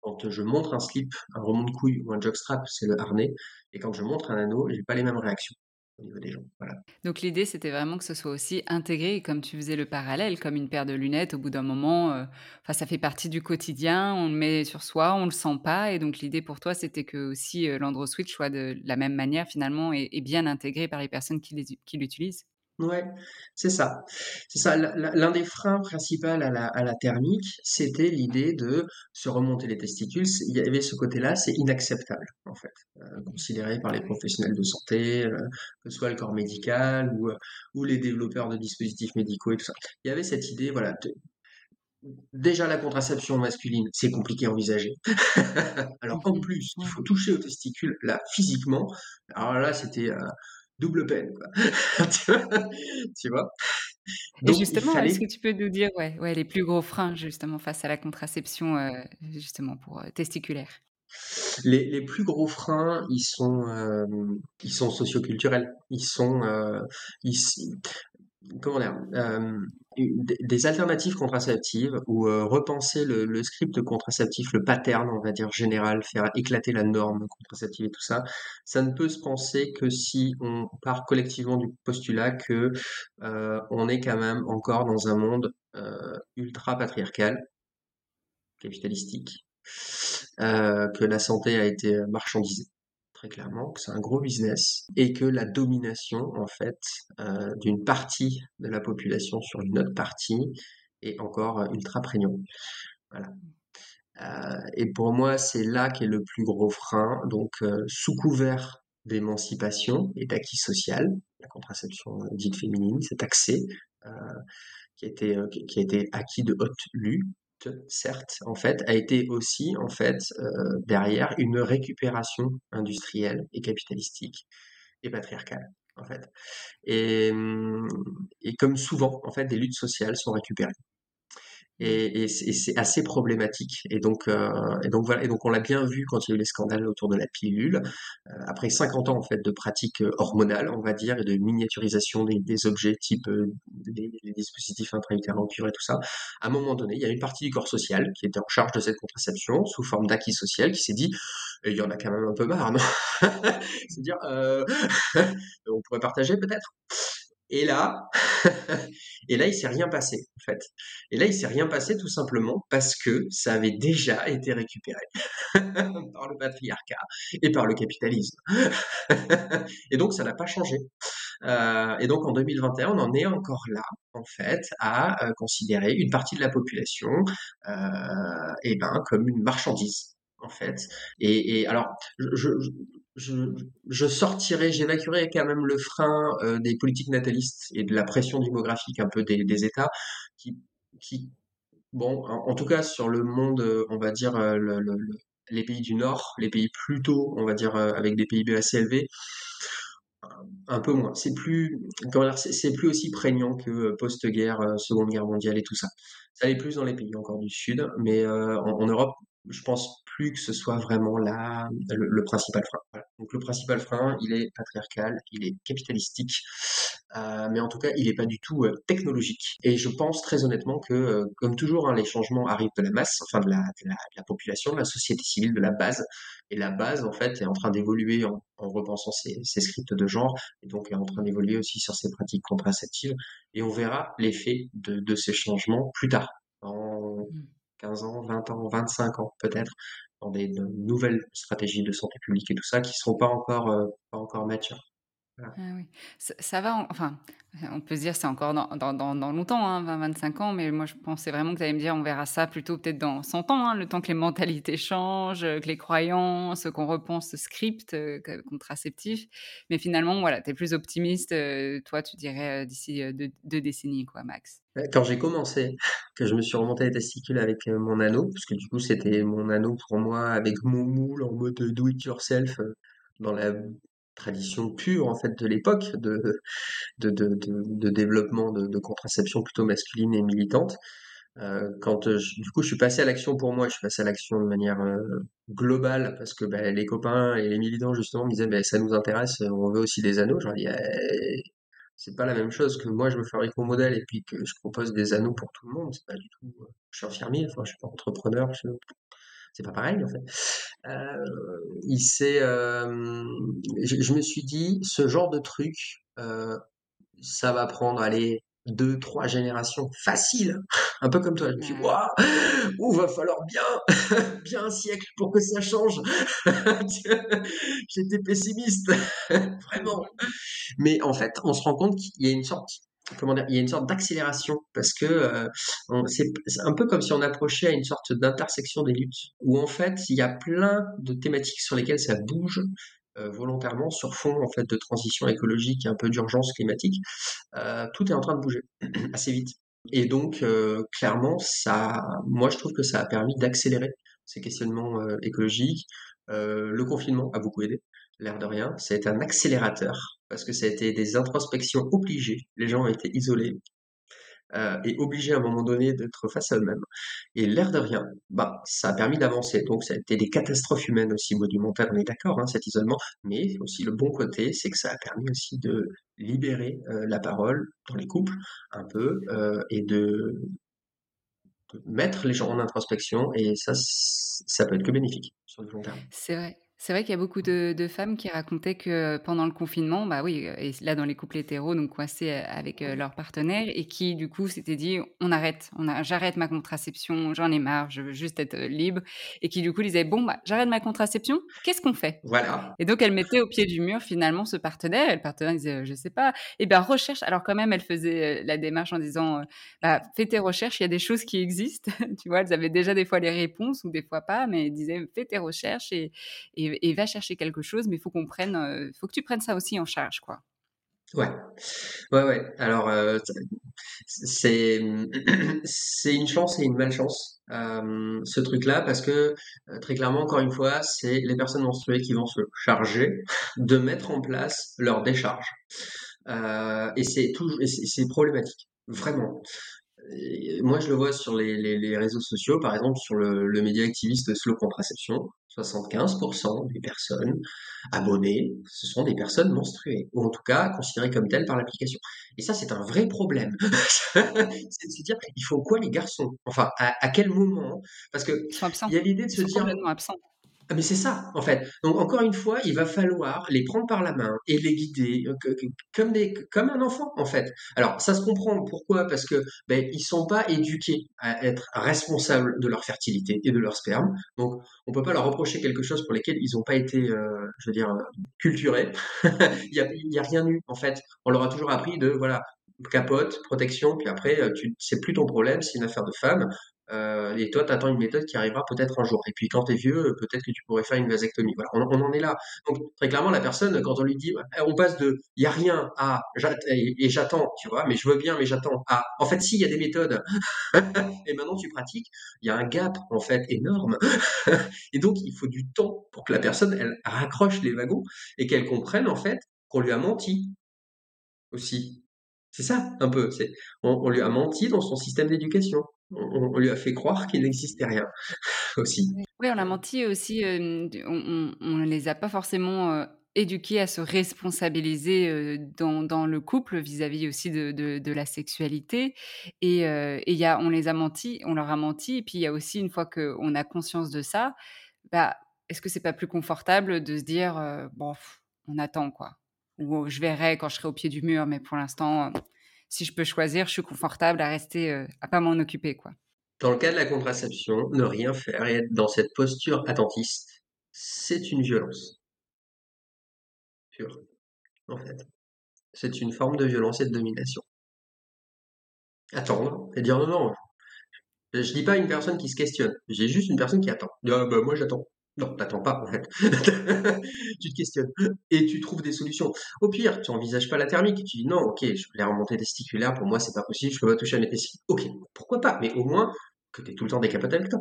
S2: quand je montre un slip, un remont de couille ou un jockstrap, c'est le harnais, et quand je montre un anneau, j'ai pas les mêmes réactions au niveau des gens. Voilà.
S1: Donc l'idée, c'était vraiment que ce soit aussi intégré, comme tu faisais le parallèle, comme une paire de lunettes. Au bout d'un moment, euh, ça fait partie du quotidien. On le met sur soi, on le sent pas, et donc l'idée pour toi, c'était que aussi euh, l'Androswitch soit de la même manière finalement et, bien intégré par les personnes qui l'utilisent.
S2: Ouais, c'est ça. C'est ça. L'un des freins principaux à la, à la thermique, c'était l'idée de se remonter les testicules. Il y avait ce côté-là, c'est inacceptable, en fait, euh, considéré par les professionnels de santé, euh, que ce soit le corps médical ou, euh, ou les développeurs de dispositifs médicaux et tout ça. Il y avait cette idée, voilà, déjà la contraception masculine, c'est compliqué à envisager. Alors en plus, il faut toucher aux testicules, là, physiquement. Alors là, c'était double peine, quoi. tu vois
S1: Et justement, est-ce que tu peux nous dire ouais, ouais, les plus gros freins justement face à la contraception euh, justement pour euh, testiculaire?
S2: Les, les, plus gros freins, ils sont, euh, ils sont socioculturels. Ils sont, ils, comment dire, euh, des alternatives contraceptives ou euh, repenser le, le, script contraceptif, le pattern, on va dire général, faire éclater la norme contraceptive et tout ça, ça ne peut se penser que si on part collectivement du postulat que euh, on est quand même encore dans un monde ultra patriarcal, capitalistique, que la santé a été marchandisée très clairement, que c'est un gros business et que la domination, en fait, euh, d'une partie de la population sur une autre partie est encore euh, ultra prégnant. Voilà. Euh, et pour moi, c'est là qu'est le plus gros frein. Donc, sous couvert d'émancipation et d'acquis social, la contraception dite féminine, cet accès qui, a été, qui a été acquis de haute lutte, certes, en fait, a été aussi, en fait, euh, derrière une récupération industrielle et capitalistique et patriarcale, en fait. Et, hum, et comme souvent, en fait, des luttes sociales sont récupérées et, et c'est assez problématique. Et donc, euh, et donc voilà. Et donc on l'a bien vu quand il y a eu les scandales autour de la pilule. Euh, après 50 ans en fait de pratiques euh, hormonales, on va dire, et de miniaturisation des, des objets type euh, les, les, dispositifs intra-utérins et tout ça, à un moment donné, il y a une partie du corps social qui était en charge de cette contraception sous forme d'acquis social qui s'est dit il y en a quand même un peu marre, non? C'est-à-dire, euh, on pourrait partager peut-être? Et là, et là, il s'est rien passé, en fait. Et là, il s'est rien passé tout simplement parce que ça avait déjà été récupéré par le patriarcat et par le capitalisme. et donc, ça n'a pas changé. Euh, et donc, en 2021, on en est encore là, en fait, à euh, considérer une partie de la population, euh, eh ben, comme une marchandise en fait. Et, alors, je, je sortirais, j'évacuerais quand même le frein euh, des politiques natalistes et de la pression démographique un peu des, États qui, bon, en, tout cas sur le monde, on va dire les pays du Nord, les pays plutôt, on va dire avec des PIB assez élevés, un peu moins. C'est plus, plus aussi prégnant que post-guerre, Seconde Guerre mondiale et tout ça. Ça allait plus dans les pays encore du Sud, mais en Europe, je pense plus que ce soit vraiment la, le, principal frein. Donc le principal frein, il est patriarcal, il est capitalistique, euh, mais en tout cas, il n'est pas du tout euh, technologique. Et je pense très honnêtement que, euh, comme toujours, hein, les changements arrivent de la masse, enfin de la, de, la, de la, population, de la société civile, de la base. Et la base, en fait, est en train d'évoluer en, en, repensant ses, ses, scripts de genre, et donc est en train d'évoluer aussi sur ses pratiques contraceptives. Et on verra l'effet de, de ces changements plus tard, en 15 ans, 20 ans, 25 ans peut-être, dans des nouvelles stratégies de santé publique et tout ça qui seront pas encore, euh, pas encore matures.
S1: Ah oui. Ça, va, enfin, on peut se dire c'est encore dans, dans, dans, longtemps, hein, 20-25 ans, mais moi je pensais vraiment que tu allais me dire on verra ça plutôt peut-être dans 100 ans, hein, le temps que les mentalités changent, que les croyances, qu'on repense ce script euh, contraceptif. Mais finalement, voilà, tu es plus optimiste, euh, toi tu dirais d'ici deux, deux, décennies, quoi, Max.
S2: Quand j'ai commencé, que je me suis remonté les testicules avec mon anneau, parce que du coup c'était mon anneau pour moi avec mon moule en mode do it yourself dans la tradition pure en fait de l'époque de, développement de, contraception plutôt masculine et militante. Euh, quand du coup je suis passé à l'action pour moi, je suis passé à l'action de manière globale parce que ben, les copains et les militants justement me disaient ben, ça nous intéresse, on veut aussi des anneaux. Je leur eh, c'est pas la même chose que moi je me fabrique mon modèle et puis que je propose des anneaux pour tout le monde. C'est pas du tout. Je suis infirmier, enfin je suis pas entrepreneur. C'est pas pareil en fait. Euh, il s'est, euh, je, me suis dit, ce genre de truc, euh, ça va prendre, allez, deux, trois générations facile, un peu comme toi. Je me suis dit, waouh, il va falloir bien, bien un siècle pour que ça change. J'étais pessimiste, vraiment. Mais en fait, on se rend compte qu'il y a une sorte comment dire, il y a une sorte d'accélération parce que euh, c'est un peu comme si on approchait à une sorte d'intersection des luttes où en fait il y a plein de thématiques sur lesquelles ça bouge euh, volontairement sur fond en fait de transition écologique et un peu d'urgence climatique. Euh, tout est en train de bouger assez vite et donc clairement ça, moi je trouve que ça a permis d'accélérer ces questionnements écologiques. le confinement a beaucoup aidé l'air de rien. Ça un accélérateur parce que ça a été des introspections obligées. Les gens ont été isolés euh, et obligés à un moment donné d'être face à eux-mêmes. Et l'air de rien, bah, ça a permis d'avancer. Donc ça a été des catastrophes humaines aussi monumentales, on est d'accord, hein, cet isolement. Mais aussi le bon côté, c'est que ça a permis aussi de libérer euh, la parole dans les couples un peu euh, et de, de mettre les gens en introspection. Et ça, ça peut être que bénéfique sur le long terme.
S1: C'est vrai. C'est vrai qu'il y a beaucoup de, femmes qui racontaient que pendant le confinement, bah oui, et là dans les couples hétéros, donc coincés avec leur partenaire, et qui du coup s'étaient dit on arrête, on a, j'arrête ma contraception, j'en ai marre, je veux juste être libre, et qui du coup disaient bon bah j'arrête ma contraception, qu'est-ce qu'on fait?
S2: Voilà.
S1: Et donc elle mettait au pied du mur finalement ce partenaire, et le partenaire disait je sais pas, et bien recherche, alors quand même elle faisait la démarche en disant bah fais tes recherches, il y a des choses qui existent, tu vois, elles avaient déjà des fois les réponses ou des fois pas, mais elle disait fais tes recherches et, et et, va chercher quelque chose, mais faut qu'on prenne, euh, faut que tu prennes ça aussi en charge, quoi.
S2: Ouais, ouais, ouais. Alors, euh, c'est c'est une chance et une malchance euh, ce truc-là parce que très clairement, encore une fois, c'est les personnes menstruées qui vont se charger de mettre en place leur décharge. et c'est toujours, c'est problématique, vraiment moi, je le vois sur les, les, réseaux sociaux, par exemple sur le, le média activiste Slow Contraception, 75% des personnes abonnées, ce sont des personnes menstruées, ou en tout cas considérées comme telles par l'application. Et ça, c'est un vrai problème. c'est de se dire, il faut quoi les garçons? Enfin, à, à, quel moment? Parce que il y a l'idée de se dire...
S1: complètement absents.
S2: Ah, mais c'est ça, en fait. Donc, encore une fois, il va falloir les prendre par la main et les guider euh, comme, comme un enfant, en fait. Alors, ça se comprend. Pourquoi? Parce que ben, ils sont pas éduqués à être responsables de leur fertilité et de leur sperme. Donc, on peut pas leur reprocher quelque chose pour lesquels ils n'ont pas été, euh, je veux dire, culturés. il y a, y a rien eu, en fait. On leur a toujours appris de, voilà, capote, protection, puis après, euh, tu, c'est plus ton problème, c'est une affaire de femme. Euh, et toi, tu attends une méthode qui arrivera peut-être un jour. Et puis quand tu es vieux, peut-être que tu pourrais faire une vasectomie. Voilà, on, en est là. Donc très clairement, la personne, quand on lui dit, on passe de il y a rien à et, j'attends, tu vois, mais je veux bien, mais j'attends. À en fait, si il y a des méthodes, et maintenant tu pratiques, il y a un gap en fait énorme. et donc il faut du temps pour que la personne elle raccroche les wagons et qu'elle comprenne en fait qu'on lui a menti aussi. C'est ça, un peu. On, lui a menti dans son système d'éducation. On, lui a fait croire qu'il n'existait rien aussi.
S1: Oui, on a menti aussi. Euh, on ne les a pas forcément euh, éduqués à se responsabiliser euh, dans, le couple vis-à-vis aussi de, la sexualité. Et, y a, on les a menti, on leur a menti. Et puis il y a aussi, une fois qu'on a conscience de ça, bah, est-ce que c'est pas plus confortable de se dire, bon, on attend quoi ou je verrai quand je serai au pied du mur, mais pour l'instant, si je peux choisir, je suis confortable à rester, euh, à pas m'en occuper, quoi.
S2: Dans le cas de la contraception, ne rien faire et être dans cette posture attentiste, c'est une violence. Pure, en fait. C'est une forme de violence et de domination. Attendre et dire non, non. Je dis pas une personne qui se questionne, j'ai juste une personne qui attend. Ah, bah, moi j'attends. Non, t'attends pas, en fait. tu te questionnes. Et tu trouves des solutions. Au pire, tu envisages pas la thermique. Tu dis non, ok, je les remonter testiculaires, pour moi, c'est pas possible, je peux pas toucher à mes testicules. Ok, pourquoi pas? Mais au moins, que tu es tout le temps décapoté avec toi.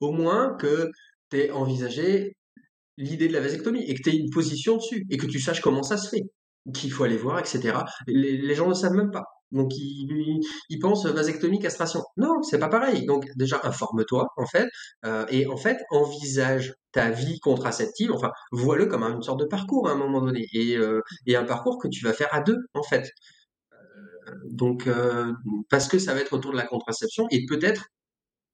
S2: Au moins que tu envisagé l'idée de la vasectomie et que tu aies une position dessus et que tu saches comment ça se fait, qu'il faut aller voir, etc. Les, les gens ne savent même pas. Donc il, pense vasectomie, castration. Non, c'est pas pareil. Donc déjà informe-toi en fait, euh, et en fait envisage ta vie contraceptive. Enfin, vois-le comme une sorte de parcours à un moment donné, et, euh, et un parcours que tu vas faire à deux en fait. Euh, donc parce que ça va être autour de la contraception, et peut-être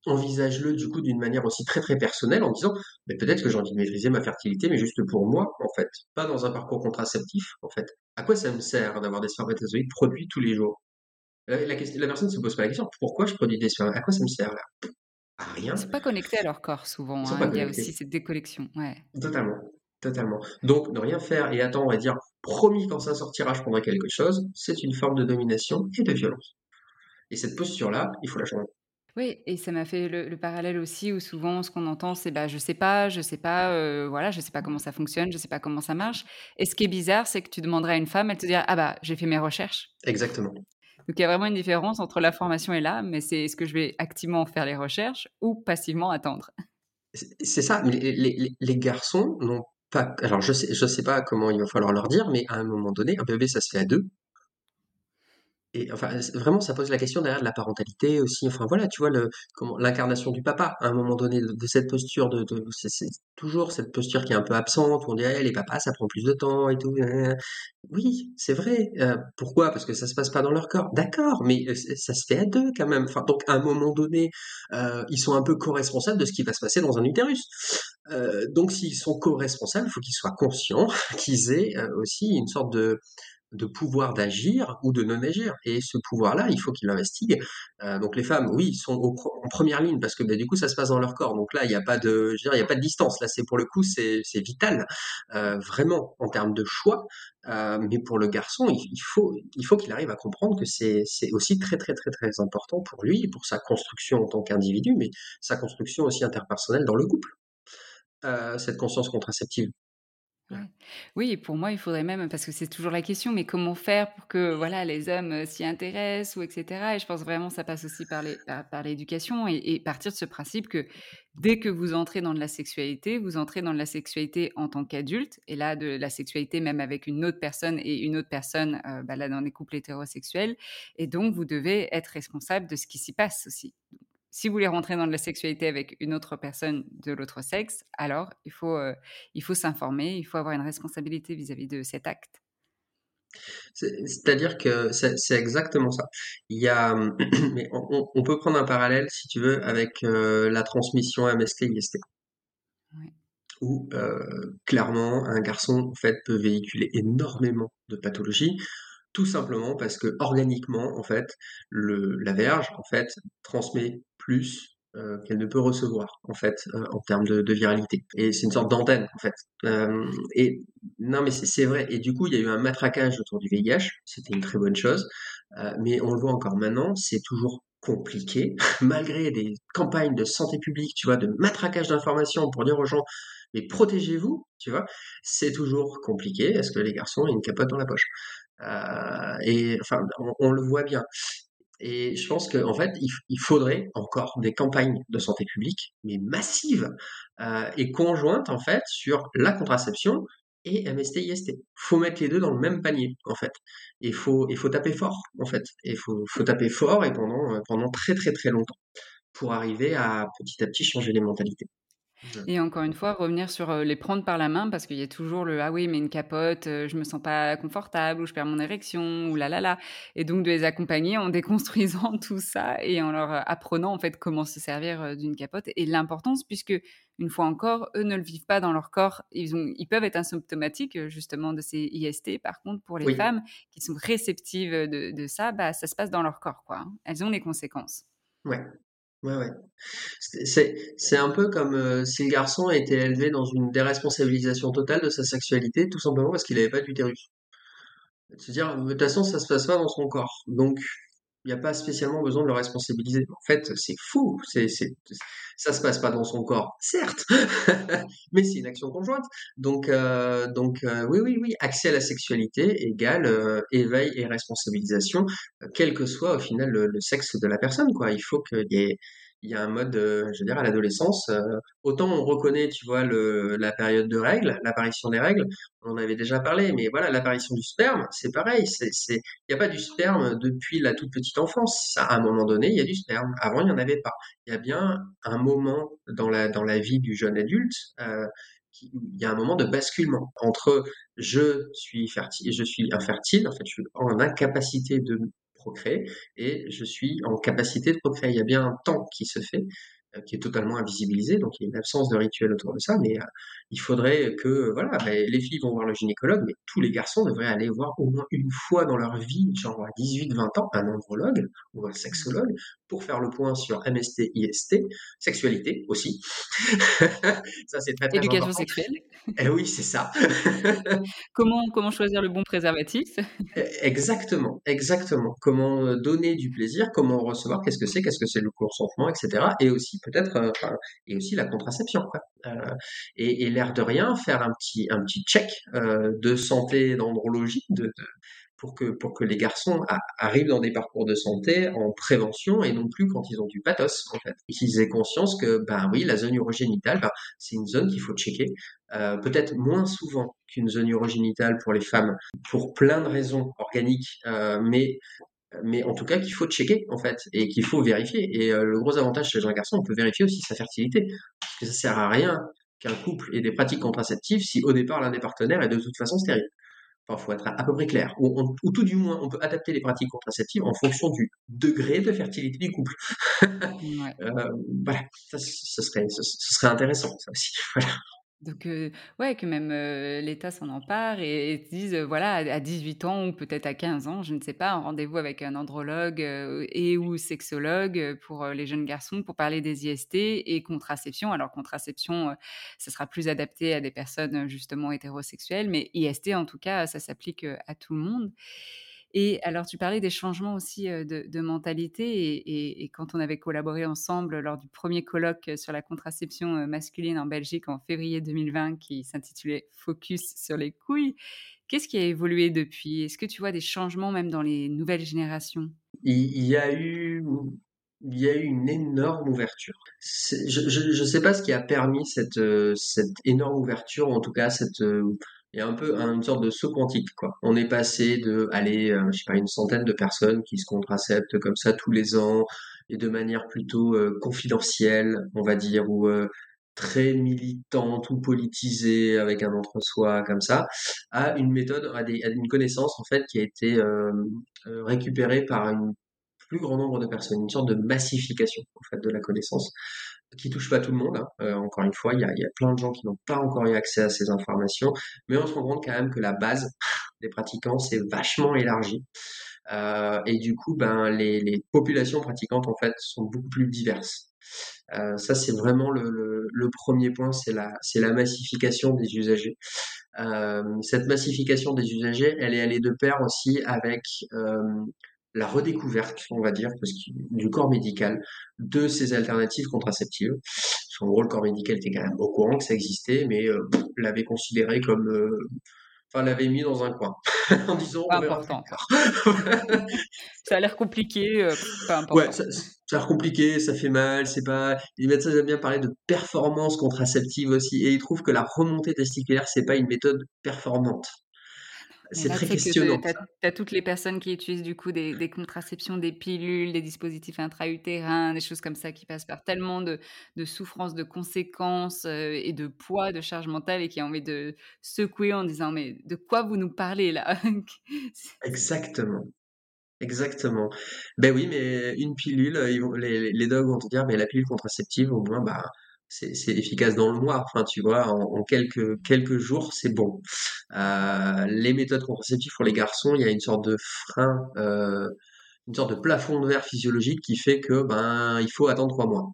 S2: envisage-le du coup d'une manière aussi très très personnelle en disant mais peut-être que j'ai envie de maîtriser ma fertilité mais juste pour moi en fait pas dans un parcours contraceptif en fait à quoi ça me sert d'avoir des spermatozoïdes produits tous les jours? La, la, la personne ne se pose pas la question pourquoi je produis des spermatozoïdes à quoi ça me sert là? À rien.
S1: C'est pas connecté à leur corps souvent hein. il y a aussi cette déconnexion ouais.
S2: Totalement totalement. Donc ne rien faire et attendre et dire promis quand ça sortira je prendrai quelque chose c'est une forme de domination et de violence. Et cette posture là il faut la changer
S1: oui, et ça m'a fait le, le, parallèle aussi où souvent ce qu'on entend c'est bah je sais pas, je sais pas, euh, voilà, je sais pas comment ça fonctionne, je sais pas comment ça marche. Et ce qui est bizarre, c'est que tu demanderais à une femme, elle te dirait ah bah j'ai fait mes recherches.
S2: Exactement.
S1: Donc il y a vraiment une différence entre la formation et là, mais c'est est-ce que je vais activement faire les recherches ou passivement attendre.
S2: C'est ça, mais les, les, les garçons n'ont pas. Alors je sais, je sais pas comment il va falloir leur dire, mais à un moment donné, un bébé ça se fait à deux et enfin, vraiment, ça pose la question derrière de la parentalité aussi. Enfin voilà, tu vois l'incarnation du papa à un moment donné de, cette posture de, c'est toujours cette posture qui est un peu absente on dit eh, les papas ça prend plus de temps et tout. Oui, c'est vrai. Euh, pourquoi? Parce que ça se passe pas dans leur corps. D'accord, mais euh, ça se fait à deux quand même. Enfin donc à un moment donné, euh, ils sont un peu co-responsables de ce qui va se passer dans un utérus. Donc s'ils sont co-responsables, il faut qu'ils soient conscients qu'ils aient aussi une sorte de de pouvoir d'agir ou de non agir. Et ce pouvoir-là, il faut qu'il l'investigue. Euh, donc les femmes, oui, sont en première ligne parce que bah, du coup, ça se passe dans leur corps. Donc là, il n'y a pas de, je il y a pas de distance. Là, c'est pour le coup, c'est vital, euh, vraiment en termes de choix. Euh, mais pour le garçon, il, faut, il faut qu'il arrive à comprendre que c'est aussi très, très, très, très important pour lui, pour sa construction en tant qu'individu, mais sa construction aussi interpersonnelle dans le couple. Cette conscience contraceptive.
S1: Oui, pour moi, il faudrait même, parce que c'est toujours la question, mais comment faire pour que voilà les hommes euh, s'y intéressent ou etc. Et je pense vraiment que ça passe aussi par l'éducation et, et, partir de ce principe que dès que vous entrez dans de la sexualité, vous entrez dans de la sexualité en tant qu'adulte et là de la sexualité même avec une autre personne et une autre personne euh, bah là dans des couples hétérosexuels. Et donc vous devez être responsable de ce qui s'y passe aussi si vous voulez rentrer dans de la sexualité avec une autre personne de l'autre sexe, alors il faut, euh, il faut s'informer, il faut avoir une responsabilité vis-à-vis de cet acte.
S2: C'est-à-dire que c'est exactement ça. Il y a, mais on, on, peut prendre un parallèle, si tu veux, avec euh, la transmission MST-IST. Ouais. Où euh, clairement, un garçon en fait peut véhiculer énormément de pathologies tout simplement parce que organiquement en fait le, la verge en fait transmet plus euh, qu'elle ne peut recevoir en fait euh, en termes de, viralité. Et c'est une sorte d'antenne en fait. Euh, et non mais c'est vrai. Et du coup il y a eu un matraquage autour du VIH c'était une très bonne chose. Mais on le voit encore maintenant c'est toujours compliqué, malgré des campagnes de santé publique, tu vois, de matraquage d'informations pour dire aux gens, mais protégez-vous, tu vois, c'est toujours compliqué. Est-ce que les garçons ont une capote dans la poche? Et enfin, on, le voit bien. Et je pense qu'en en fait, il, faudrait encore des campagnes de santé publique, mais massives euh, et conjointes en fait sur la contraception et MST-IST. Faut mettre les deux dans le même panier en fait. Et faut il faut taper fort en fait. Et faut faut taper fort et pendant pendant très très très longtemps pour arriver à petit à petit changer les mentalités.
S1: Et encore une fois, revenir sur les prendre par la main parce qu'il y a toujours le ah oui, mais une capote, je me sens pas confortable ou je perds mon érection ou là là là. Et donc de les accompagner en déconstruisant tout ça et en leur apprenant en fait comment se servir d'une capote et l'importance puisque une fois encore, eux ne le vivent pas dans leur corps. Ils, ont, ils peuvent être asymptomatiques justement de ces IST. Par contre, pour les femmes qui sont réceptives de, ça, bah, ça se passe dans leur corps. Quoi. Hein. Elles ont les conséquences.
S2: Ouais, Ouais, ouais. C'est, c'est un peu comme euh, si le garçon a été élevé dans une déresponsabilisation totale de sa sexualité, tout simplement parce qu'il n'avait pas d'utérus. Se dire, de toute façon, ça se passe pas dans son corps. Donc, il n'y a pas spécialement besoin de le responsabiliser. En fait, c'est fou. C'est, c'est, ça se passe pas dans son corps, certes, mais c'est une action conjointe. Donc, euh, donc euh, oui, oui, oui, accès à la sexualité égale euh, éveil et responsabilisation, quel que soit au final le, le, sexe de la personne. Quoi, il faut qu'il y ait il y a un mode, euh, je veux dire, à l'adolescence, euh, autant on reconnaît, tu vois, la période de règles, l'apparition des règles, on en avait déjà parlé, mais voilà, l'apparition du sperme, c'est pareil, il n'y a pas du sperme depuis la toute petite enfance. À un moment donné, il y a du sperme. Avant, il n'y en avait pas. Il y a bien un moment dans la, dans la vie du jeune adulte, euh, il y a un moment de basculement entre je suis fertile, je suis infertile, en fait, je suis en incapacité de procréer et je suis en capacité de procréer. Il y a bien un temps qui se fait euh, qui est totalement invisibilisé, donc il y a une absence de rituel autour de ça, mais euh, il faudrait que, voilà, ben, les filles vont voir le gynécologue, mais tous les garçons devraient aller voir au moins une fois dans leur vie, genre à 18-20 ans, un andrologue ou un sexologue, pour faire le point sur MST, IST, sexualité aussi.
S1: ça, c'est très, très Éducation sexuelle.
S2: Eh oui, c'est ça.
S1: comment, comment choisir le bon préservatif?
S2: Eh, Exactement, exactement. Comment euh, donner du plaisir, comment recevoir, qu'est-ce que c'est, qu'est-ce que c'est le consentement, etc. Et aussi peut-être, euh, et aussi la contraception. Quoi. Euh, et, et de rien, faire un petit, un petit check euh, de santé, d'andrologie, pour que, pour que les garçons arrivent dans des parcours de santé en prévention et non plus quand ils ont du pathos, en fait. Qu'ils aient conscience que, ben oui, la zone urogénitale, ben, c'est une zone qu'il faut checker, euh, peut-être moins souvent qu'une zone urogénitale pour les femmes, pour plein de raisons organiques, euh, mais mais en tout cas qu'il faut checker en fait et qu'il faut vérifier et le gros avantage chez un garçon on peut vérifier aussi sa fertilité parce que ça sert à rien qu'un couple ait des pratiques contraceptives si au départ l'un des partenaires est de toute façon stérile il faut être à peu près clair. Ou, tout du moins, on peut adapter les pratiques contraceptives en fonction du degré de fertilité du couple. Euh, voilà, ça, ce, serait, ce, serait intéressant, ça aussi. Voilà.
S1: Donc, ouais, que même l'État s'en empare et, et disent, voilà, à, 18 ans ou peut-être à 15 ans, je ne sais pas, un rendez-vous avec un andrologue et ou sexologue pour les jeunes garçons pour parler des IST et contraception. Alors, contraception, ça sera plus adapté à des personnes justement hétérosexuelles, mais IST, en tout cas, ça s'applique à tout le monde. Et alors, tu parlais des changements aussi de, mentalité. Et, quand on avait collaboré ensemble lors du premier colloque sur la contraception masculine en Belgique en février 2020, qui s'intitulait Focus sur les couilles, qu'est-ce qui a évolué depuis? Est-ce que tu vois des changements même dans les nouvelles générations?
S2: Il, y a eu il y a eu une énorme ouverture. Je ne sais pas ce qui a permis cette, cette énorme ouverture, en tout cas cette, il y a un peu une sorte de saut quantique quoi. On est passé de aller euh, je sais pas une centaine de personnes qui se contraceptent comme ça tous les ans et de manière plutôt euh, confidentielle, on va dire ou euh, très militante ou politisée avec un entre-soi comme ça, à une méthode, à, une connaissance en fait qui a été récupérée par un plus grand nombre de personnes, une sorte de massification en fait de la connaissance qui touche pas tout le monde. Hein. Euh, encore une fois, il y a, y a, plein de gens qui n'ont pas encore eu accès à ces informations, mais on se rend compte quand même que la base des pratiquants s'est vachement élargie. Euh, et du coup, ben, les, les, populations pratiquantes en fait sont beaucoup plus diverses. Euh, ça, c'est vraiment le, le, le, premier point, c'est la, c'est la massification des usagers. Euh, cette massification des usagers, elle est allée de pair aussi avec euh, la redécouverte, on va dire, parce que, du corps médical, de ces alternatives contraceptives. Parce qu'en gros, le corps médical était quand même au courant que ça existait, mais euh, l'avait considéré comme... euh, Enfin, l'avait mis dans un coin, en disant
S1: Pas important. Ça a l'air compliqué, euh, pas
S2: Ouais,
S1: important.
S2: ça, ça a l'air compliqué, ça fait mal, c'est pas. Les médecins aiment bien parler de performance contraceptive aussi, et ils trouvent que la remontée testiculaire, c'est pas une méthode performante. C'est
S1: là,
S2: très questionnant.
S1: tu as, toutes les personnes qui utilisent du coup des, des contraceptions, des pilules, des dispositifs intra-utérins, des choses comme ça qui passent par tellement de, de souffrances, de conséquences euh, et de poids, de charge mentale et qui ont envie de secouer en disant mais de quoi vous nous parlez là?
S2: Exactement. Exactement. Ben oui, mais une pilule, les, les dogs vont te dire, mais la pilule contraceptive, au moins, bah, c'est efficace dans le mois. Enfin, tu vois, en, en quelques, quelques jours, c'est bon. Euh, les méthodes contraceptives pour les garçons, il y a une sorte de frein, euh, une sorte de plafond de verre physiologique qui fait que, ben, il faut attendre trois mois.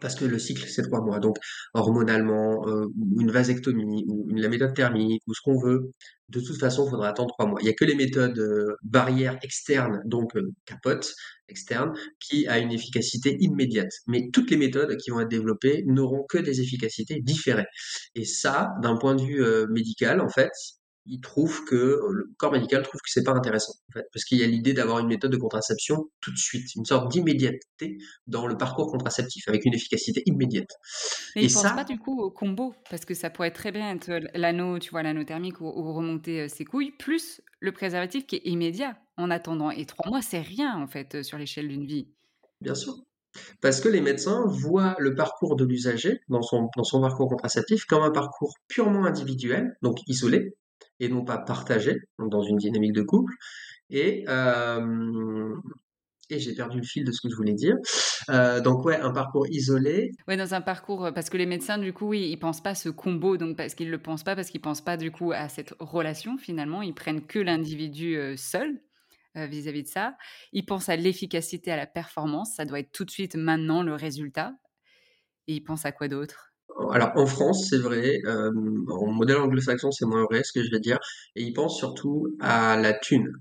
S2: Parce que le cycle, c'est trois mois. Donc, hormonalement, euh, une vasectomie, ou une, thermique, ou ce qu'on veut, de toute façon, il faudra attendre trois mois. Il n'y a que les méthodes euh, barrières externes, donc euh, capote externe, qui a une efficacité immédiate. Mais toutes les méthodes qui vont être développées n'auront que des efficacités différées. Et ça, d'un point de vue euh, médical, en fait, il trouve que euh, le corps médical trouve que c'est pas intéressant, en fait, parce qu'il y a l'idée d'avoir une méthode de contraception tout de suite, une sorte d'immédiateté dans le parcours contraceptif avec une efficacité immédiate.
S1: Mais
S2: Et
S1: ils pensent
S2: ça,
S1: pas du coup au combo parce que ça pourrait très bien être l'anneau, tu vois, l'anneau thermique ou, ou remonter euh, ses couilles, plus le préservatif qui est immédiat en attendant. Et trois mois, c'est rien en fait euh, sur l'échelle d'une vie.
S2: bien sûr, parce que les médecins voient le parcours de l'usager dans son, dans son parcours contraceptif comme un parcours purement individuel, donc isolé, et non pas partagé, dans une dynamique de couple. Et, euh, et j'ai perdu le fil de ce que je voulais dire. Euh, donc ouais, un parcours isolé.
S1: Ouais, dans un parcours, euh, parce que les médecins, du coup, ils, ils pensent pas à ce combo, donc parce qu'ils le pensent pas, parce qu'ils pensent pas du coup à cette relation finalement, ils prennent que l'individu seul vis-à-vis de ça. Ils pensent à l'efficacité, à la performance, ça doit être tout de suite maintenant le résultat. Et ils pensent à quoi d'autre?
S2: Alors en France, c'est vrai, euh, en modèle anglo-saxon, c'est moins vrai ce que je vais dire, et ils pensent surtout à la thune,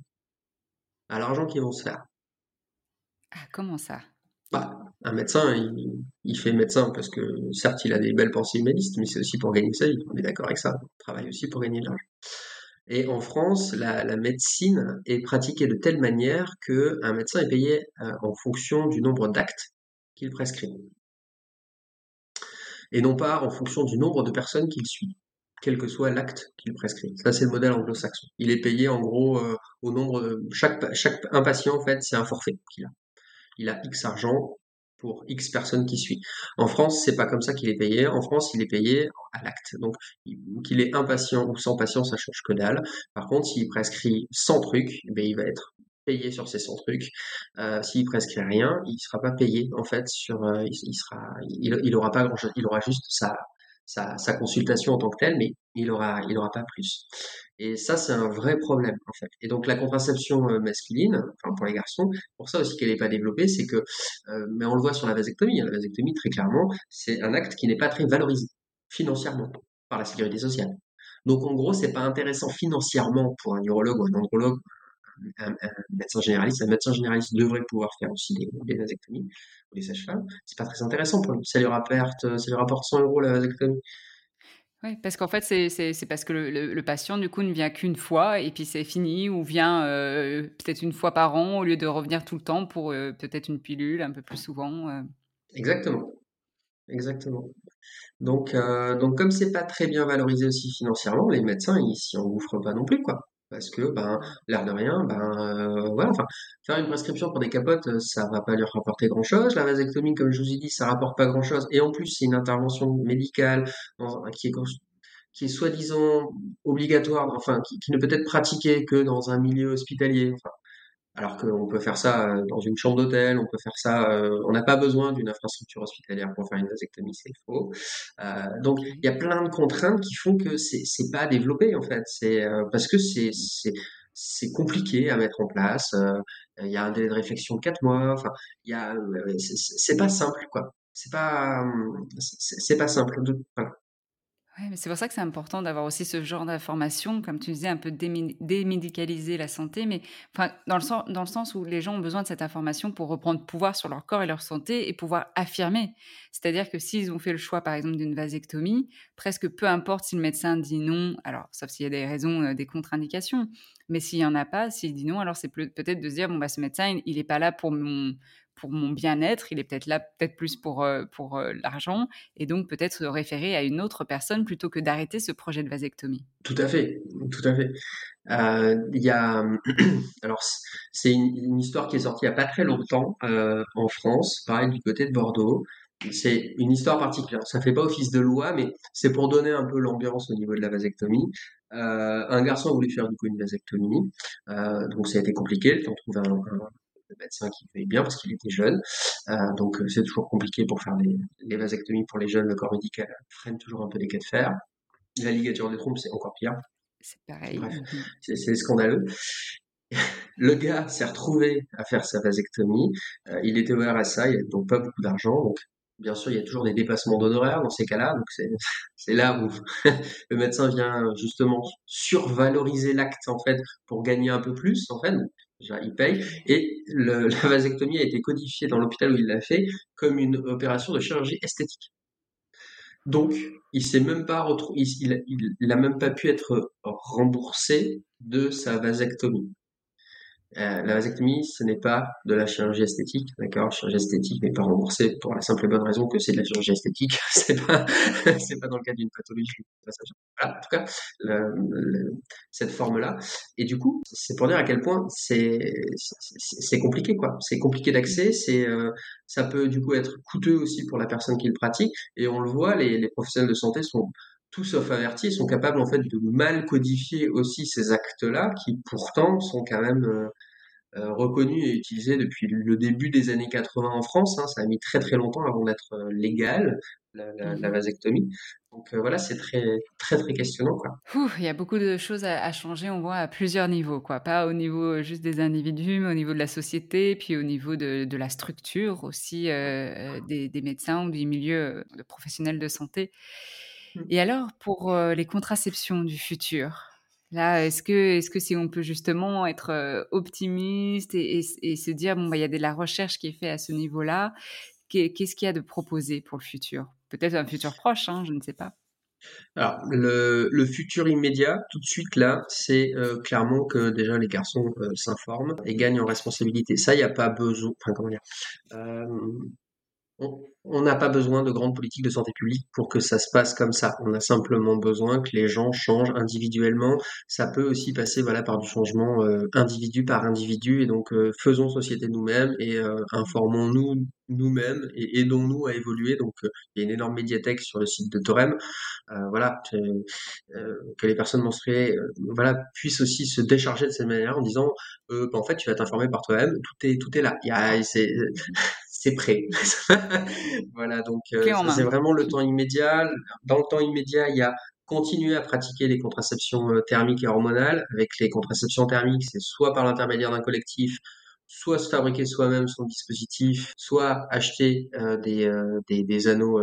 S2: à l'argent qu'ils vont se faire.
S1: Ah, comment ça?
S2: Bah, un médecin, il, il fait médecin parce que certes, il a des belles pensées humanistes, mais c'est aussi pour gagner sa vie. On est d'accord avec ça. Il travaille aussi pour gagner de l'argent. Et en France, la, la médecine est pratiquée de telle manière que un médecin est payé euh, en fonction du nombre d'actes qu'il prescrit, et non pas en fonction du nombre de personnes qu'il suit, quel que soit l'acte qu'il prescrit. Ça, c'est le modèle anglo-saxon. Il est payé en gros euh, au nombre de chaque chaque un patient en fait, c'est un forfait qu'il a. Il a X argent pour X personnes qui suit. En France, c'est pas comme ça qu'il est payé. En France, il est payé à l'acte. Donc, il- qu'il ait un patient ou 100 patients, ça change que dalle. Par contre, s'il prescrit 100 trucs, eh il va être payé sur ces 100 trucs. Euh, s'il prescrit rien, il sera pas payé, en fait, sur, euh, il, sera, il, aura pas grand chose, il aura juste sa, sa, sa consultation en tant que telle, mais il aura, il pas plus. Et ça, c'est un vrai problème, en fait. Et donc, la contraception euh, masculine, enfin, pour les garçons, pour ça aussi qu'elle n'est pas développée, c'est que, mais on le voit sur la vasectomie, hein, la vasectomie, très clairement, c'est un acte qui n'est pas très valorisé financièrement par la sécurité sociale. Donc, en gros, c'est pas intéressant financièrement pour un urologue ou un andrologue, un, un médecin généraliste. Un médecin généraliste devrait pouvoir faire aussi des, des vasectomies ou des sages-femmes. C'est pas très intéressant pour lui. Ça lui rapporte, ça lui rapporte 100 euros la vasectomie.
S1: Oui, parce qu'en fait, c'est parce que le, le- le patient, du coup, ne vient qu'une fois et puis c'est fini, ou vient euh, peut-être une fois par an au lieu de revenir tout le temps pour euh, peut-être une pilule un peu plus souvent. euh.
S2: Exactement. Exactement. Donc, euh, donc comme c'est pas très bien valorisé aussi financièrement, les médecins ils s'y engouffrent pas non plus quoi. Parce que ben l'air de rien, ben euh, voilà, enfin faire une prescription pour des capotes, euh, ça va pas leur rapporter grand-chose. La vasectomie, comme je vous ai dit, ça rapporte pas grand-chose. Et en plus, c'est une intervention médicale qui est qui est soi-disant obligatoire, enfin qui, ne peut être pratiquée que dans un milieu hospitalier. Alors qu'on peut faire ça euh, dans une chambre d'hôtel, on peut faire ça, euh, on n'a pas besoin d'une infrastructure hospitalière pour faire une vasectomie, c'est faux. Euh, donc il y a plein de contraintes qui font que c'est c'est pas développé en fait, c'est parce que c'est c'est compliqué à mettre en place. Il y a un délai de réflexion de quatre mois. Enfin, il y a c'est pas simple quoi. C'est pas euh, c'est pas simple.
S1: Ouais, mais c'est pour ça que c'est important d'avoir aussi ce genre d'informations, comme tu disais, un peu démédicaliser la santé, mais enfin, dans le sens, où les gens ont besoin de cette information pour reprendre pouvoir sur leur corps et leur santé et pouvoir affirmer. C'est-à-dire que s'ils ont fait le choix, par exemple, d'une vasectomie, presque peu importe si le médecin dit non, alors, sauf s'il y a des raisons, euh, des contre-indications, mais s'il n'y en a pas, s'il dit non, alors c'est peut- peut-être de se dire, bon, bah, ce médecin, il n'est pas là pour mon, pour mon bien-être, il est peut-être là, peut-être plus pour, euh, pour euh, l'argent, et donc peut-être se référer à une autre personne plutôt que d'arrêter ce projet de vasectomie.
S2: Tout à fait, tout à fait. Il y a, alors c- c'est une, une histoire qui est sortie il y a pas très longtemps en France, pareil du côté de Bordeaux. C'est une histoire particulière. Ça fait pas office de loi, mais c'est pour donner un peu l'ambiance au niveau de la vasectomie. Un garçon a voulu faire du coup une vasectomie, donc ça a été compliqué. Le temps de trouver un, un médecin qui veuille bien parce qu'il était jeune. Euh, donc euh, c'est toujours compliqué pour faire les, les vasectomies pour les jeunes. Le corps médical freine toujours un peu les cas de fer. La ligature des trompes, c'est encore pire.
S1: C'est pareil.
S2: Bref,
S1: Mhm.
S2: c'est scandaleux. Le gars s'est retrouvé à faire sa vasectomie. Euh, il était au RSA, il n'y avait donc pas beaucoup d'argent. Donc, bien sûr, il y a toujours des dépassements d'honoraires dans ces cas-là. Donc, c'est c'est là où le médecin vient justement survaloriser l'acte, en fait, pour gagner un peu plus, en fait. Déjà, il paye. Et la vasectomie a été codifiée dans l'hôpital où il l'a fait comme une opération de chirurgie esthétique. Donc, il s'est même pas retrouvé, il, il, même pas pu être remboursé de sa vasectomie. Euh, la vasectomie, ce n'est pas de la chirurgie esthétique, d'accord? Chirurgie esthétique n'est pas remboursée pour la simple et bonne raison que c'est de la chirurgie esthétique. C'est pas, c'est pas dans le cadre d'une pathologie. Voilà, en tout cas, le- le- cette forme-là. Et du coup, c'est pour dire à quel point c'est, c'est c'est compliqué, quoi. C'est compliqué d'accès, c'est, euh, ça peut du coup être coûteux aussi pour la personne qui le pratique. Et on le voit, les, les professionnels de santé sont tout sauf avertis, sont capables en fait de mal codifier aussi ces actes-là qui pourtant sont quand même euh, euh, reconnus et utilisés depuis le début des années 80 en France. hein. Ça a mis très très longtemps avant d'être euh, légal la, la- la
S1: Mhm.
S2: vasectomie. Donc euh, voilà, c'est très très très questionnant quoi.
S1: Il y a beaucoup de choses à, à changer, on voit, à plusieurs niveaux, quoi. Pas au niveau juste des individus, mais au niveau de la société, puis au niveau de, de la structure aussi euh, des, des médecins ou des milieux euh, de professionnels de santé. Et alors, pour euh, les contraceptions du futur, là, est-ce que, est-ce que si on peut justement être euh, optimiste et, et- et se dire, bon, bah, il y a de la recherche qui est faite à ce niveau-là, qu'est- qu'est-ce qu'il y a de proposé pour le futur? Peut-être un futur proche, hein, je ne sais pas.
S2: Alors le, le futur immédiat, tout de suite là, c'est euh, clairement que déjà les garçons euh, s'informent et gagnent en responsabilité. Ça, il n'y a pas besoin. Enfin comment dire. On n'a pas besoin de grandes politiques de santé publique pour que ça se passe comme ça. On a simplement besoin que les gens changent individuellement. Ça peut aussi passer voilà par du changement euh, individu par individu et donc euh, faisons société nous-mêmes et euh, informons-nous nous-mêmes et aidons-nous à évoluer. Donc euh, il y a une énorme médiathèque sur le site de Torem. Euh, voilà, que, euh, que les personnes menstruées voilà puissent aussi se décharger de cette manière en disant bah, en fait tu vas t'informer par toi-même, tout est tout est là. C'est prêt. Voilà, donc euh, c'est vraiment le temps immédiat. Dans le temps immédiat, il y a continuer à pratiquer les contraceptions euh, thermiques et hormonales. Avec les contraceptions thermiques, c'est soit par l'intermédiaire d'un collectif, soit se fabriquer soi-même son dispositif, soit acheter euh, des, euh, des, des anneaux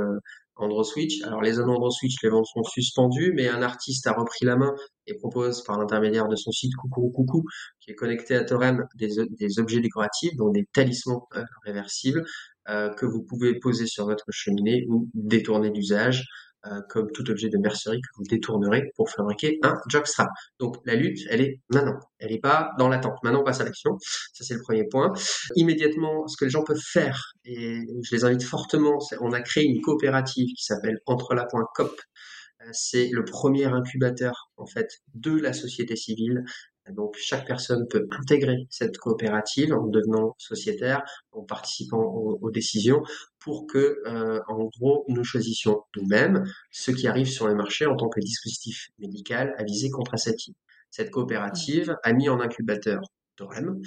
S2: AndroSwitch. Alors les anneaux AndroSwitch, les ventes sont suspendues, mais un artiste a repris la main et propose par l'intermédiaire de son site Coucou Coucou, qui est connecté à Torem, des, objets décoratifs, donc des talismans euh, réversibles euh, que vous pouvez poser sur votre cheminée ou détourner d'usage, comme tout objet de mercerie que vous détournerez pour fabriquer un jockstrap. Donc la lutte, elle est maintenant, elle n'est pas dans l'attente. Maintenant, on passe à l'action. Ça, c'est le premier point. Immédiatement, ce que les gens peuvent faire, et je les invite fortement, on a créé une coopérative qui s'appelle Entrela.coop. Euh, C'est le premier incubateur en fait de la société civile. Donc chaque personne peut intégrer cette coopérative en devenant sociétaire, en participant aux, décisions, pour que euh, en gros nous choisissions nous-mêmes ce qui arrive sur le marché en tant que dispositif médical à visée contraceptive. Cette coopérative a mis en incubateur Torem,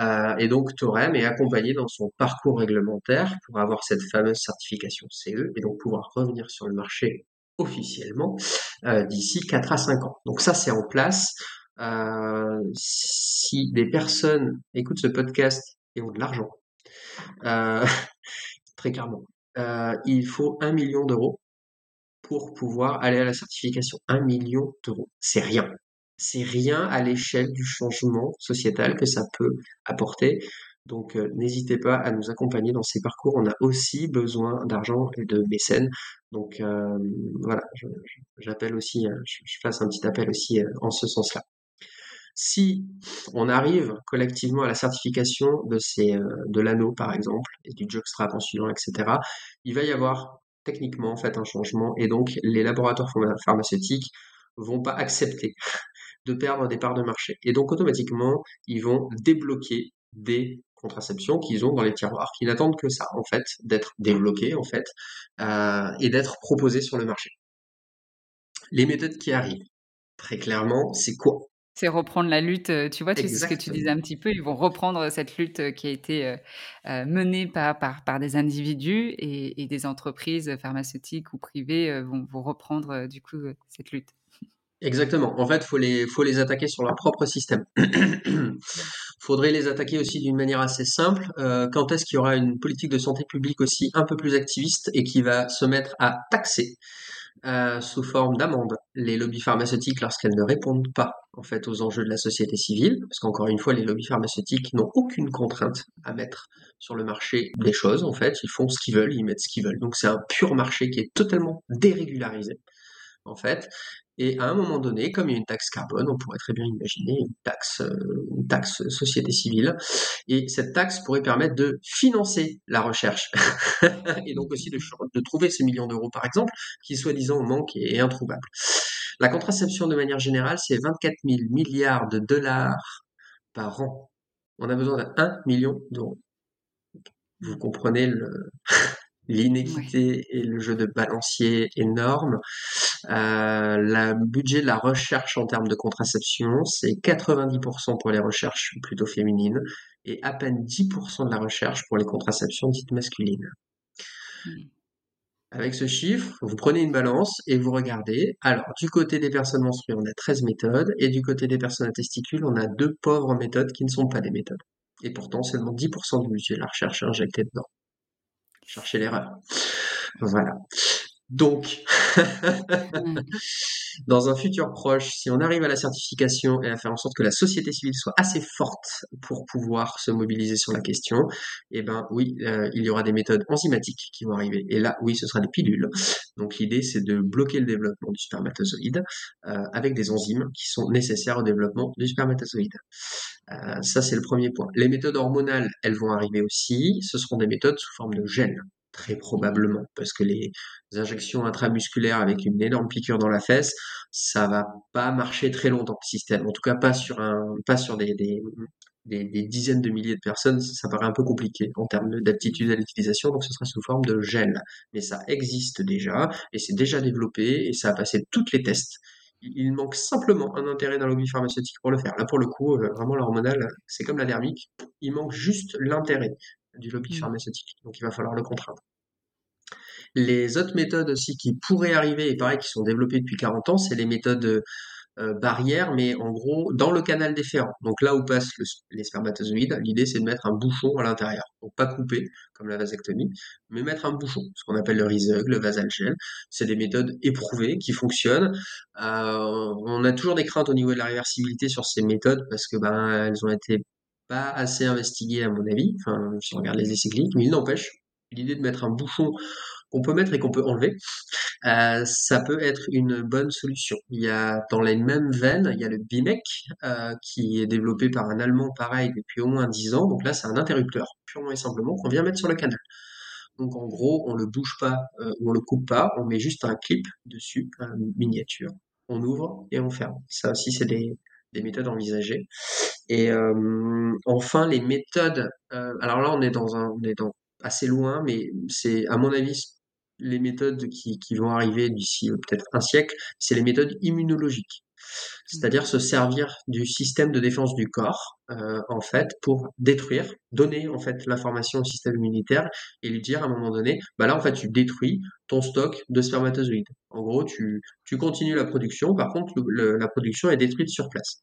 S2: euh, et donc Torem est accompagné dans son parcours réglementaire pour avoir cette fameuse certification CE et donc pouvoir revenir sur le marché officiellement euh, d'ici 4 à 5 ans. Donc ça c'est en place. Euh, si des personnes écoutent ce podcast et ont de l'argent, euh, très clairement, euh, il faut un million d'euros pour pouvoir aller à la certification. Un million d'euros, c'est rien. C'est rien à l'échelle du changement sociétal que ça peut apporter. Donc euh, n'hésitez pas à nous accompagner dans ces parcours. On a aussi besoin d'argent et de mécènes. Donc euh, voilà, j'appelle aussi, euh, je, je, fasse un petit appel aussi en ce sens-là. Si on arrive collectivement à la certification de ces de l'anneau par exemple et du jockstrap en suivant, etc., il va y avoir techniquement en fait un changement et donc les laboratoires pharmaceutiques vont pas accepter de perdre des parts de marché et donc automatiquement ils vont débloquer des contraceptions qu'ils ont dans les tiroirs, qui n'attendent que ça, en fait, d'être débloquées, en fait, euh, et d'être proposées sur le marché. Les méthodes qui arrivent, très clairement, c'est quoi?
S1: C'est reprendre la lutte, euh, tu vois, c'est ce que tu disais un petit peu, ils vont reprendre cette lutte euh, qui a été menée par, par, par, des individus et, des entreprises pharmaceutiques ou privées vont, vont reprendre du coup cette lutte.
S2: Exactement. En fait, faut les, faut les attaquer sur leur propre système. Faudrait les attaquer aussi d'une manière assez simple. Euh, quand est-ce qu'il y aura une politique de santé publique aussi un peu plus activiste et qui va se mettre à taxer? Euh, sous forme d'amende les lobbies pharmaceutiques lorsqu'elles ne répondent pas en fait aux enjeux de la société civile, parce qu'encore une fois, les lobbies pharmaceutiques n'ont aucune contrainte à mettre sur le marché des choses. En fait, ils font ce qu'ils veulent, ils mettent ce qu'ils veulent. Donc c'est un pur marché qui est totalement dérégularisé en fait. Et à un moment donné, comme il y a une taxe carbone, on pourrait très bien imaginer une taxe, euh, une taxe société civile. Et cette taxe pourrait permettre de financer la recherche. et donc aussi de, de trouver ces millions d'euros, par exemple, qui soi-disant manquent et, introuvables. La contraception, de manière générale, c'est 24 000 milliards de dollars par an. On a besoin d'un million d'euros. Vous comprenez le, l'inéquité et le jeu de balancier énorme. Euh, le budget de la recherche en termes de contraception, c'est 90% pour les recherches plutôt féminines et à peine 10% de la recherche pour les contraceptions dites masculines. Hmm. Avec ce chiffre, vous prenez une balance et vous regardez. Alors, du côté des personnes menstruées, on a 13 méthodes, et du côté des personnes à testicules, on a deux pauvres méthodes qui ne sont pas des méthodes. Et pourtant, seulement 10% du budget de la recherche est injecté dedans chercher l'erreur. Voilà. Donc, dans un futur proche, si on arrive à la certification et à faire en sorte que la société civile soit assez forte pour pouvoir se mobiliser sur la question, eh ben oui, euh, il y aura des méthodes enzymatiques qui vont arriver. Et là, oui, ce sera des pilules. Donc l'idée, c'est de bloquer le développement du spermatozoïde euh, avec des enzymes qui sont nécessaires au développement du spermatozoïde. Euh, ça, c'est le premier point. Les méthodes hormonales, elles vont arriver aussi. Ce seront des méthodes sous forme de gènes très probablement, parce que les injections intramusculaires avec une énorme piqûre dans la fesse, ça va pas marcher très longtemps le système. En tout cas, pas sur un, pas sur des, des, des, dizaines de milliers de personnes, ça, paraît un peu compliqué en termes d'aptitude à l'utilisation, donc ce sera sous forme de gel. Mais ça existe déjà, et c'est déjà développé, et ça a passé toutes les tests. Il manque simplement un intérêt d'un lobby pharmaceutique pour le faire. Là, pour le coup, euh, vraiment l'hormonal, c'est comme la dermique. Il manque juste l'intérêt du lobby mmh. pharmaceutique. Donc il va falloir le contraindre. Les autres méthodes aussi qui pourraient arriver, et pareil, qui sont développées depuis 40 ans, c'est les méthodes euh, barrières, mais en gros, dans le canal déférent. Donc là où passent les spermatozoïdes, l'idée c'est de mettre un bouchon à l'intérieur. Donc pas couper, comme la vasectomie, mais mettre un bouchon, ce qu'on appelle le riseg, le vasalgel. C'est des méthodes éprouvées qui fonctionnent. Euh, on a toujours des craintes au niveau de la réversibilité sur ces méthodes parce que ben elles ont été pas assez investigué à mon avis, enfin si on regarde les essais cliniques, mais il n'empêche, l'idée de mettre un bouchon qu'on peut mettre et qu'on peut enlever, euh, ça peut être une bonne solution. Il y a dans les mêmes veines, il y a le BIMEC euh, qui est développé par un Allemand pareil depuis au moins 10 ans. Donc là, c'est un interrupteur purement et simplement qu'on vient mettre sur le canal. Donc en gros, on le bouge pas euh, on le coupe pas, on met juste un clip dessus, une miniature, on ouvre et on ferme. Ça aussi, c'est des, des méthodes envisagées. Et euh, enfin, les méthodes. Euh, alors là, on est dans un, on est dans assez loin, mais c'est à mon avis les méthodes qui, qui vont arriver d'ici euh, peut-être un siècle, c'est les méthodes immunologiques c'est-à-dire se servir du système de défense du corps, euh, en fait, pour détruire, donner en fait l'information au système immunitaire et lui dire à un moment donné, bah là en fait tu détruis ton stock de spermatozoïdes. En gros, tu, tu continues la production, par contre la production est détruite sur place.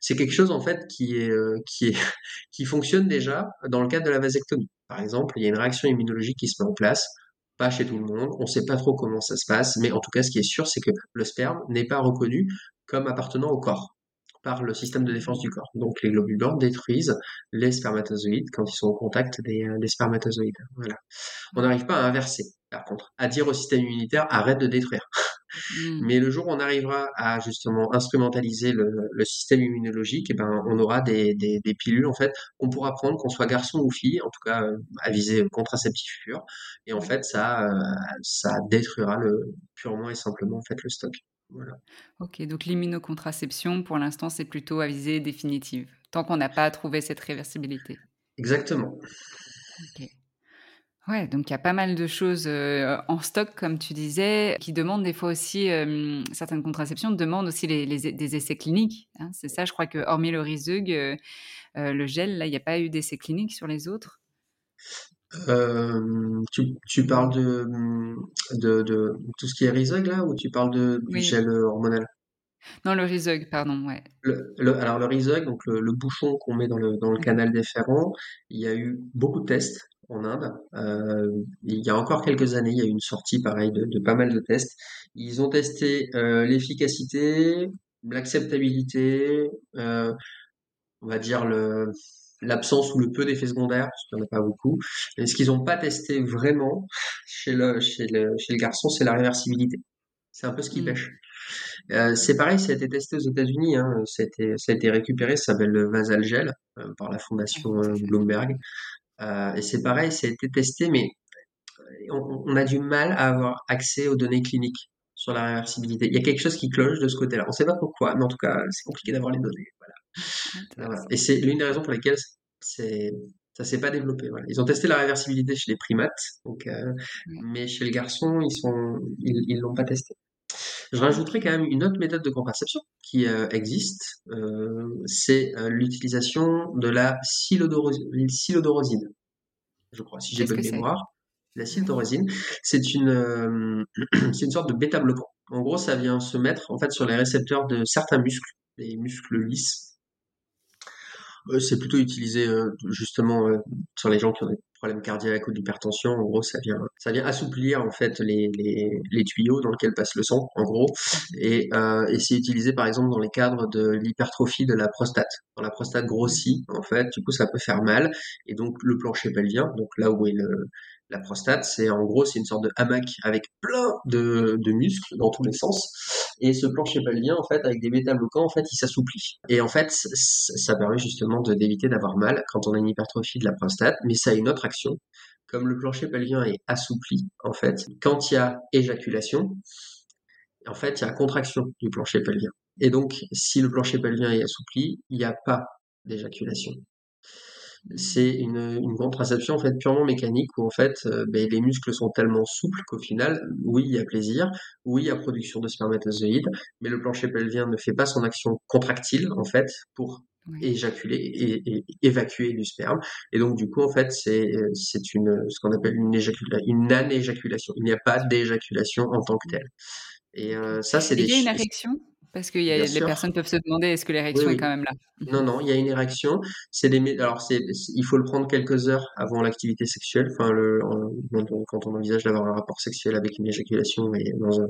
S2: C'est quelque chose en fait qui est euh, qui est qui fonctionne déjà dans le cadre de la vasectomie. Par exemple, il y a une réaction immunologique qui se met en place pas chez tout le monde, on ne sait pas trop comment ça se passe, mais en tout cas, ce qui est sûr, c'est que le sperme n'est pas reconnu comme appartenant au corps par le système de défense du corps. Donc les globules blancs détruisent les spermatozoïdes quand ils sont au contact des, des spermatozoïdes. Voilà. On n'arrive pas à inverser, par contre, à dire au système immunitaire arrête de détruire. Mmh. Mais le jour où on arrivera à justement instrumentaliser le, le système immunologique, et eh ben, on aura des, des, des, pilules en fait qu'on pourra prendre, qu'on soit garçon ou fille, en tout cas euh, à viser contraceptif pur. Et en fait, ça, euh, ça détruira le, purement et simplement en fait le stock. Voilà.
S1: Ok, donc l'immunocontraception, pour l'instant, c'est plutôt à visée définitive, tant qu'on n'a pas trouvé cette réversibilité.
S2: Exactement.
S1: Ok. Ouais, donc il y a pas mal de choses euh, en stock, comme tu disais, qui demandent des fois aussi, euh, certaines contraceptions demandent aussi les, les- des essais cliniques. hein. C'est ça, je crois que hormis le Rizug, euh, euh, le gel, là, il n'y a pas eu d'essais cliniques sur les autres?
S2: Euh, tu, tu parles de, de, de tout ce qui est Rizog là, ou tu parles de, du
S1: Oui.
S2: gel hormonal?
S1: Non, le Rizug, pardon, ouais.
S2: Le, le- alors le Rizog, donc le, le bouchon qu'on met dans le, dans le
S1: Mhm.
S2: canal déférent, il y a eu beaucoup de tests en Inde. Euh, il y a encore quelques années, il y a eu une sortie pareil de, de pas mal de tests. Ils ont testé euh, l'efficacité, l'acceptabilité, euh, on va dire le l'absence ou le peu d'effets secondaires, parce qu'il n'y en a pas beaucoup. Et ce qu'ils n'ont pas testé vraiment chez le, chez le, chez le garçon, c'est la réversibilité. C'est un peu ce qui
S1: Mm.
S2: pêche. Euh, c'est pareil, ça a été testé aux États-Unis, hein, ça a été, ça a été récupéré, ça s'appelle le Vasalgel euh, par la fondation euh, Bloomberg. Et c'est pareil, ça a été testé, mais on, on a du mal à avoir accès aux données cliniques sur la réversibilité. Il y a quelque chose qui cloche de ce côté-là. On ne sait pas pourquoi, mais en tout cas, c'est compliqué d'avoir les données. Voilà. Voilà. Et c'est l'une des raisons pour lesquelles c'est ça s'est pas développé. Voilà. Ils ont testé la réversibilité chez les primates, donc, euh, mais chez les garçons, ils sont ils ils l'ont pas testé. Je rajouterais quand même une autre méthode de contraception qui euh, existe, euh, c'est l'utilisation de la silodoro- silodorosine, je crois, si j'ai bonne mémoire. La silodorosine, c'est une, c'est une sorte de bêta-bloquant. En gros, ça vient se mettre en fait sur les récepteurs de certains muscles, les muscles lisses. C'est plutôt utilisé euh, justement sur les gens qui ont des problèmes cardiaques ou d'hypertension. En gros, ça vient, ça vient assouplir en fait les, les, les tuyaux dans lesquels passe le sang, en gros. Et, euh, et c'est utilisé par exemple dans les cadres de l'hypertrophie de la prostate. Quand la prostate grossit, en fait, du coup, ça peut faire mal. Et donc, le plancher pelvien, donc là où est le, la prostate, c'est en gros, c'est une sorte de hamac avec plein de, de muscles dans tous les sens. Et ce plancher pelvien, en fait, avec des bêta-bloquants, en fait, il s'assouplit. Et en fait, ça permet justement d'éviter d'avoir mal quand on a une hypertrophie de la prostate, mais ça a une autre action. Comme le plancher pelvien est assoupli, en fait, quand il y a éjaculation, en fait, il y a contraction du plancher pelvien. Et donc, si le plancher pelvien est assoupli, il n'y a pas d'éjaculation c'est une, une contraception en fait purement mécanique où en fait euh, ben, les muscles sont tellement souples qu'au final, oui, il y a plaisir, oui, il y a production de spermatozoïdes, mais le plancher pelvien ne fait pas son action contractile en fait pour éjaculer et, et- évacuer du sperme. Et donc du coup en fait c'est c'est une ce qu'on appelle une éjacula- une anéjaculation. Il n'y a pas d'éjaculation en tant que telle. Et euh, ça c'est des
S1: il y a une érection? Parce que y a,
S2: bien
S1: les
S2: sûr.
S1: personnes peuvent se demander est-ce que
S2: Oui,
S1: l'érection est quand même là?
S2: Non, non, il y a une érection. C'est des, alors c'est, il faut le prendre quelques heures avant l'activité sexuelle. Enfin, le, en- quand on, envisage d'avoir un rapport sexuel avec une éjaculation et dans un,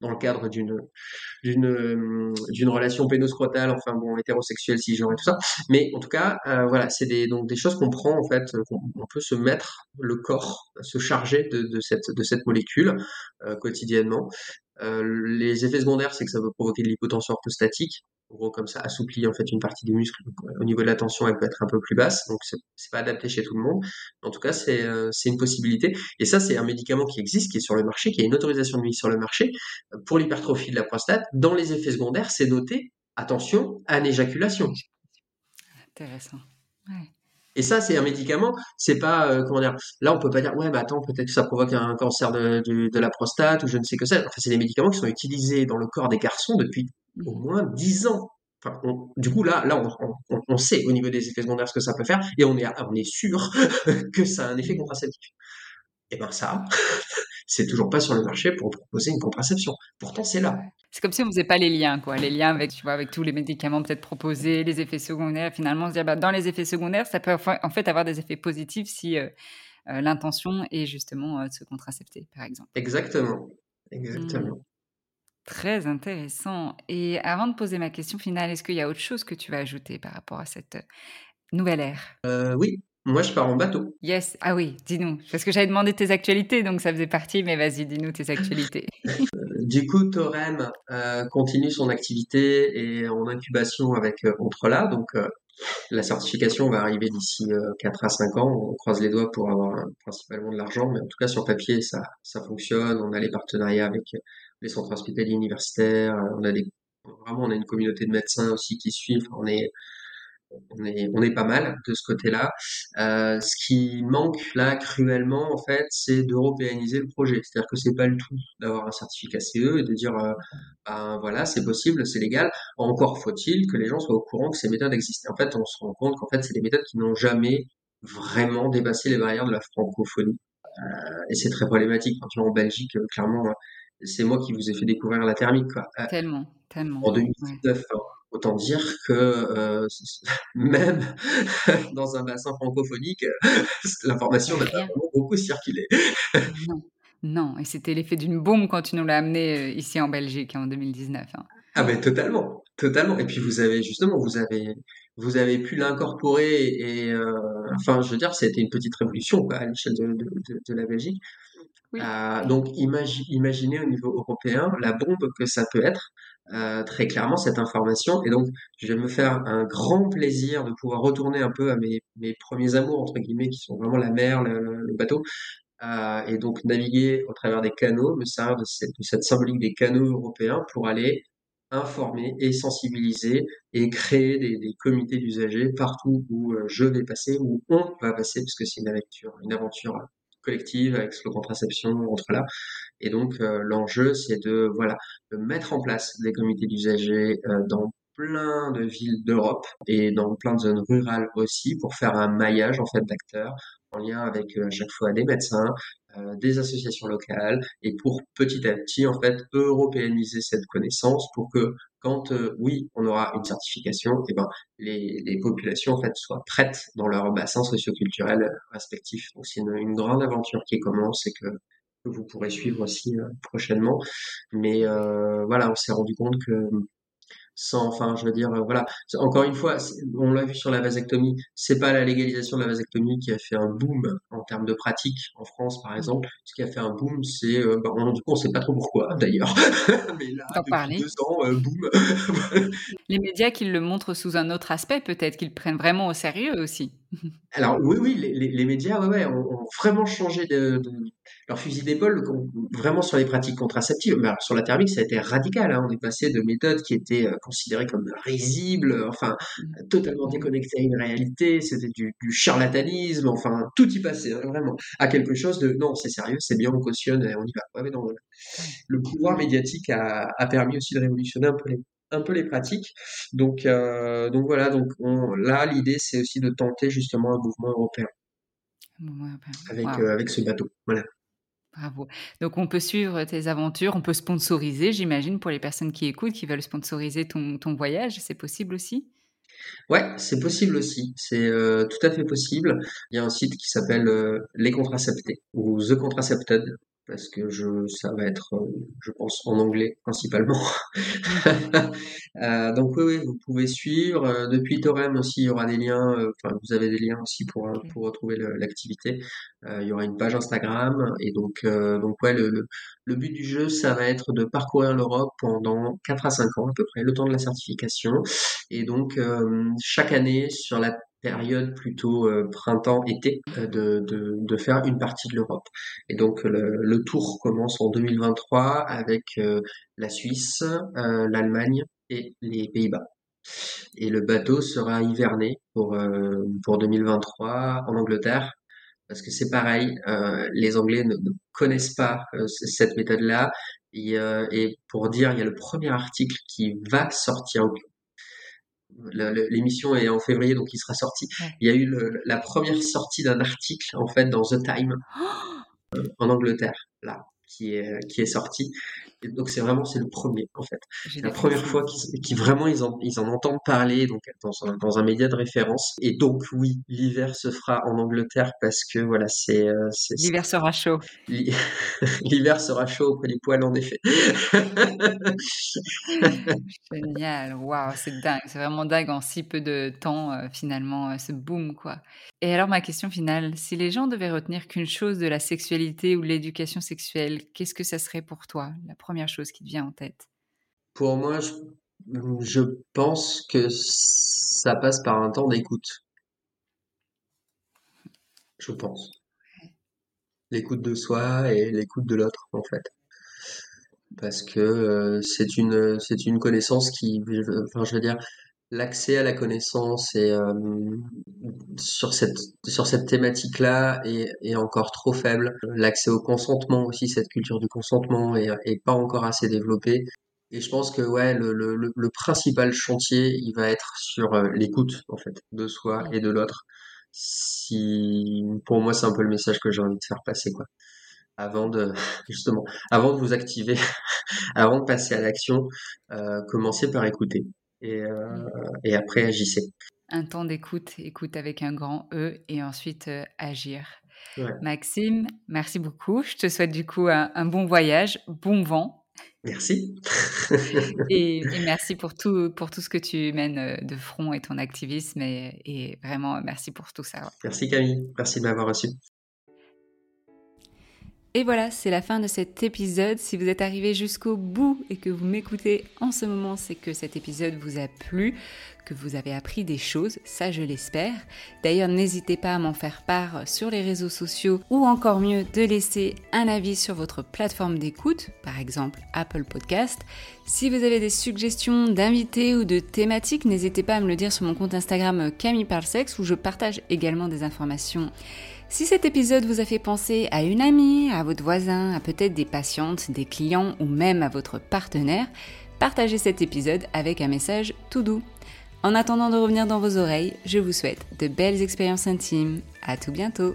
S2: dans le cadre d'une, d'une, euh, d'une relation pénoscrotale, enfin bon, hétérosexuelle, cisgenre et tout ça. Mais en tout cas, euh, voilà, c'est des, donc des choses qu'on prend en fait, euh, qu'on on peut se mettre le corps, se charger de, de cette, de cette molécule euh, quotidiennement. Euh, les effets secondaires, c'est que ça peut provoquer de l'hypotension orthostatique. En gros, comme ça assouplit en fait une partie des muscles. Euh, au niveau de la tension, elle peut être un peu plus basse, donc c'est pas adapté chez tout le monde. En tout cas, c'est euh, c'est une possibilité. Et ça, c'est un médicament qui existe, qui est sur le marché, qui a une autorisation de mise sur le marché pour l'hypertrophie de la prostate. Dans les effets secondaires, c'est noté attention anéjaculation.
S1: Intéressant. Ouais.
S2: Et ça, c'est un médicament. C'est pas euh, comment dire. Là, on peut pas dire ouais, mais attends, peut-être que ça provoque un cancer de, la prostate ou je ne sais que c'est. Enfin, c'est des médicaments qui sont utilisés dans le corps des garçons depuis au moins 10 ans. Enfin, on- du coup, là, là, on, on- on sait au niveau des effets secondaires ce que ça peut faire et on est, on est sûr que ça a un effet contraceptif. Et ben ça, c'est toujours pas sur le marché pour proposer une contraception. Pourtant, c'est là.
S1: C'est comme si on faisait pas les liens, quoi. Les liens avec, tu vois, avec tous les médicaments peut-être proposés, les effets secondaires. Finalement, se dire, bah, dans les effets secondaires, ça peut en fait avoir des effets positifs si, euh, l'intention est justement de se contracepter, par exemple.
S2: Exactement, exactement.
S1: Mmh. Très intéressant. Et avant de poser ma question finale, est-ce qu'il y a autre chose que tu vas ajouter par rapport à cette nouvelle ère?
S2: Oui, moi je pars en bateau.
S1: Yes, ah oui, dis-nous. Parce que j'avais demandé tes actualités, donc ça faisait partie, mais vas-y, dis-nous tes actualités.
S2: du coup, Torem continue son activité et en incubation avec Entrela, donc la certification va arriver d'ici 4 à 5 ans. On croise les doigts pour avoir principalement de l'argent, mais en tout cas sur papier ça, ça fonctionne. On a les partenariats avec les centres hospitaliers universitaires. On a des, vraiment on a une communauté de médecins aussi qui suivent. On est on est, on est pas mal de ce côté-là. Euh, ce qui manque là cruellement, en fait, c'est d'européaniser le projet. C'est-à-dire que c'est pas le tout d'avoir un certificat CE et de dire, euh, ben voilà, c'est possible, c'est légal. Encore faut-il que les gens soient au courant que ces méthodes existent. En fait, on se rend compte qu'en fait, c'est des méthodes qui n'ont jamais vraiment dépassé les barrières de la francophonie. Euh, et c'est très problématique. Quand tu en Belgique, clairement, c'est moi qui vous ai fait découvrir la thermique. Quoi.
S1: Tellement, tellement.
S2: En 2019, Autant dire que euh, même dans un bassin francophonique, l'information n'a pas beaucoup circulé.
S1: non. non, et c'était l'effet d'une bombe quand tu nous l'as amené euh, ici en Belgique en 2019. Hein.
S2: Ah ben totalement, totalement. Et puis vous avez justement, vous avez, vous avez pu l'incorporer et, euh, enfin, je veux dire, c'était une petite révolution à l'échelle de, de, de, la Belgique. donc imaginez au niveau européen la bombe que ça peut être. Euh, très clairement cette information. Et donc, je vais me faire un grand plaisir de pouvoir retourner un peu à mes, premiers amours, entre guillemets, qui sont vraiment la mer, le, bateau, euh, et donc naviguer au travers des canaux, me servir de cette, symbolique des canaux européens pour aller informer et sensibiliser et créer des, comités d'usagers partout où euh, je vais passer, où on va passer, parce que c'est une aventure, une aventure collective avec le contraception entre là. Et donc euh, l'enjeu, c'est de voilà mettre en place des comités d'usagers euh, dans plein de villes d'Europe et dans plein de zones rurales aussi pour faire un maillage en fait d'acteurs en lien avec euh, à chaque fois des médecins, des associations locales et pour petit à petit en fait européaniser cette connaissance pour que quand oui on aura une certification et eh ben les, populations en fait soient prêtes dans leur bassin socioculturel respectif donc c'est une, grande aventure qui commence et que que vous pourrez suivre aussi euh, prochainement. Mais euh, voilà, on s'est rendu compte que sans, enfin, je veux dire, euh, voilà. Encore une fois, on l'a vu sur la vasectomie, c'est pas la légalisation de la vasectomie qui a fait un boom en termes de pratique en France, par exemple. Ce qui a fait un boom, c'est, euh, bah, du coup, on sait pas trop pourquoi, d'ailleurs.
S1: Mais là, depuis deux
S2: ans, euh, boom.
S1: Les médias qui le montrent sous un autre aspect, peut-être qu'ils prennent vraiment au sérieux aussi.
S2: Alors oui, oui, les, les, médias, ouais, ouais, ont, vraiment changé de, de leur fusil d'épaule vraiment sur les pratiques contraceptives. Mais alors, sur la thermique, ça a été radical. Hein. On est passé de méthodes qui étaient euh, considérées comme risibles, enfin mmh. totalement déconnectées à une réalité. C'était du, du, charlatanisme, enfin tout y passait hein, vraiment. À quelque chose de non, c'est sérieux, c'est bien, on cautionne et on y va. Ouais, mais non, le pouvoir médiatique a, a permis aussi de révolutionner un peu les, un peu les pratiques. Donc, euh, donc voilà, donc on, là, l'idée, c'est aussi de tenter justement un mouvement européen. Avec, euh, avec ce bateau. Voilà.
S1: Bravo. Donc on peut suivre tes aventures, on peut sponsoriser, j'imagine, pour les personnes qui écoutent, qui veulent sponsoriser ton, ton voyage, c'est possible aussi?
S2: Ouais, c'est possible aussi. C'est euh, tout à fait possible. Il y a un site qui s'appelle Les Contraceptés ou The Contracepted parce que je, ça va être, euh, je pense, en anglais principalement. euh, donc oui, oui, vous pouvez suivre. Euh, depuis Torem aussi, il y aura des liens. Euh, enfin, vous avez des liens aussi pour pour retrouver l'activité. il y aura une page Instagram et donc donc ouais, le, le, le but du jeu, ça va être de parcourir l'Europe pendant 4 à 5 ans à peu près, le temps de la certification. Et donc chaque année sur la période plutôt euh, printemps-été euh, de, de, de, faire une partie de l'Europe. Et donc le, le, tour commence en 2023 avec euh, la Suisse, l'Allemagne et les Pays-Bas. Et le bateau sera hiverné pour, pour 2023 en Angleterre parce que c'est pareil, les Anglais ne, connaissent pas cette méthode-là. Et, et, pour dire, il y a le premier article qui va sortir, l'émission est en février, donc il sera sorti. Il y a eu la première sortie d'un article, en fait, dans The Time, euh, en Angleterre, là, qui est, qui est sorti. Et donc c'est vraiment c'est le premier en fait. La première fois qu'ils vraiment ils en, ils en entendent parler donc dans un, dans un média de référence. Et donc oui, l'hiver se fera en Angleterre parce que voilà c'est euh,
S1: l'hiver sera chaud.
S2: L'hiver sera chaud auprès du poil en effet.
S1: Génial, waouh, c'est dingue, c'est vraiment dingue en si peu de temps euh, finalement euh, ce boom quoi. Et alors ma question finale, si les gens devaient retenir qu'une chose de la sexualité ou de l'éducation sexuelle, qu'est-ce que ça serait pour toi La première chose qui te vient en tête?
S2: Pour moi, je, pense que ça passe par un temps d'écoute. Je pense. L'écoute de soi et l'écoute de l'autre, en fait. Parce que euh, c'est une, c'est une connaissance qui, enfin, je veux dire, l'accès à la connaissance et euh, sur cette sur cette thématique-là est, est encore trop faible. L'accès au consentement aussi, cette culture du consentement est, est pas encore assez développée. Et je pense que ouais, le, le, le principal chantier, il va être sur euh, l'écoute en fait de soi et de l'autre. Si pour moi, c'est un peu le message que j'ai envie de faire passer quoi. Avant de justement, avant de vous activer, avant de passer à l'action, euh, commencez par écouter et, euh, et après agissez.
S1: Un temps d'écoute, écoute avec un grand E et ensuite euh, agir. Maxime, merci beaucoup. Je te souhaite du coup un, bon voyage, bon vent.
S2: Merci.
S1: et, merci pour tout, pour tout ce que tu mènes euh, de front et ton activisme. Et, et vraiment, merci pour tout ça.
S2: Merci Camille. Merci de m'avoir reçu.
S1: Et voilà, c'est la fin de cet épisode. Si vous êtes arrivé jusqu'au bout et que vous m'écoutez en ce moment, c'est que cet épisode vous a plu, que vous avez appris des choses, ça je l'espère. D'ailleurs, n'hésitez pas à m'en faire part sur les réseaux sociaux ou encore mieux de laisser un avis sur votre plateforme d'écoute, par exemple Apple Podcast. Si vous avez des suggestions d'invités ou de thématiques, n'hésitez pas à me le dire sur mon compte Instagram Camille Parsex où je partage également des informations si cet épisode vous a fait penser à une amie, à votre voisin, à peut-être des patientes, des clients ou même à votre partenaire, partagez cet épisode avec un message tout doux. En attendant de revenir dans vos oreilles, je vous souhaite de belles expériences intimes. À tout bientôt!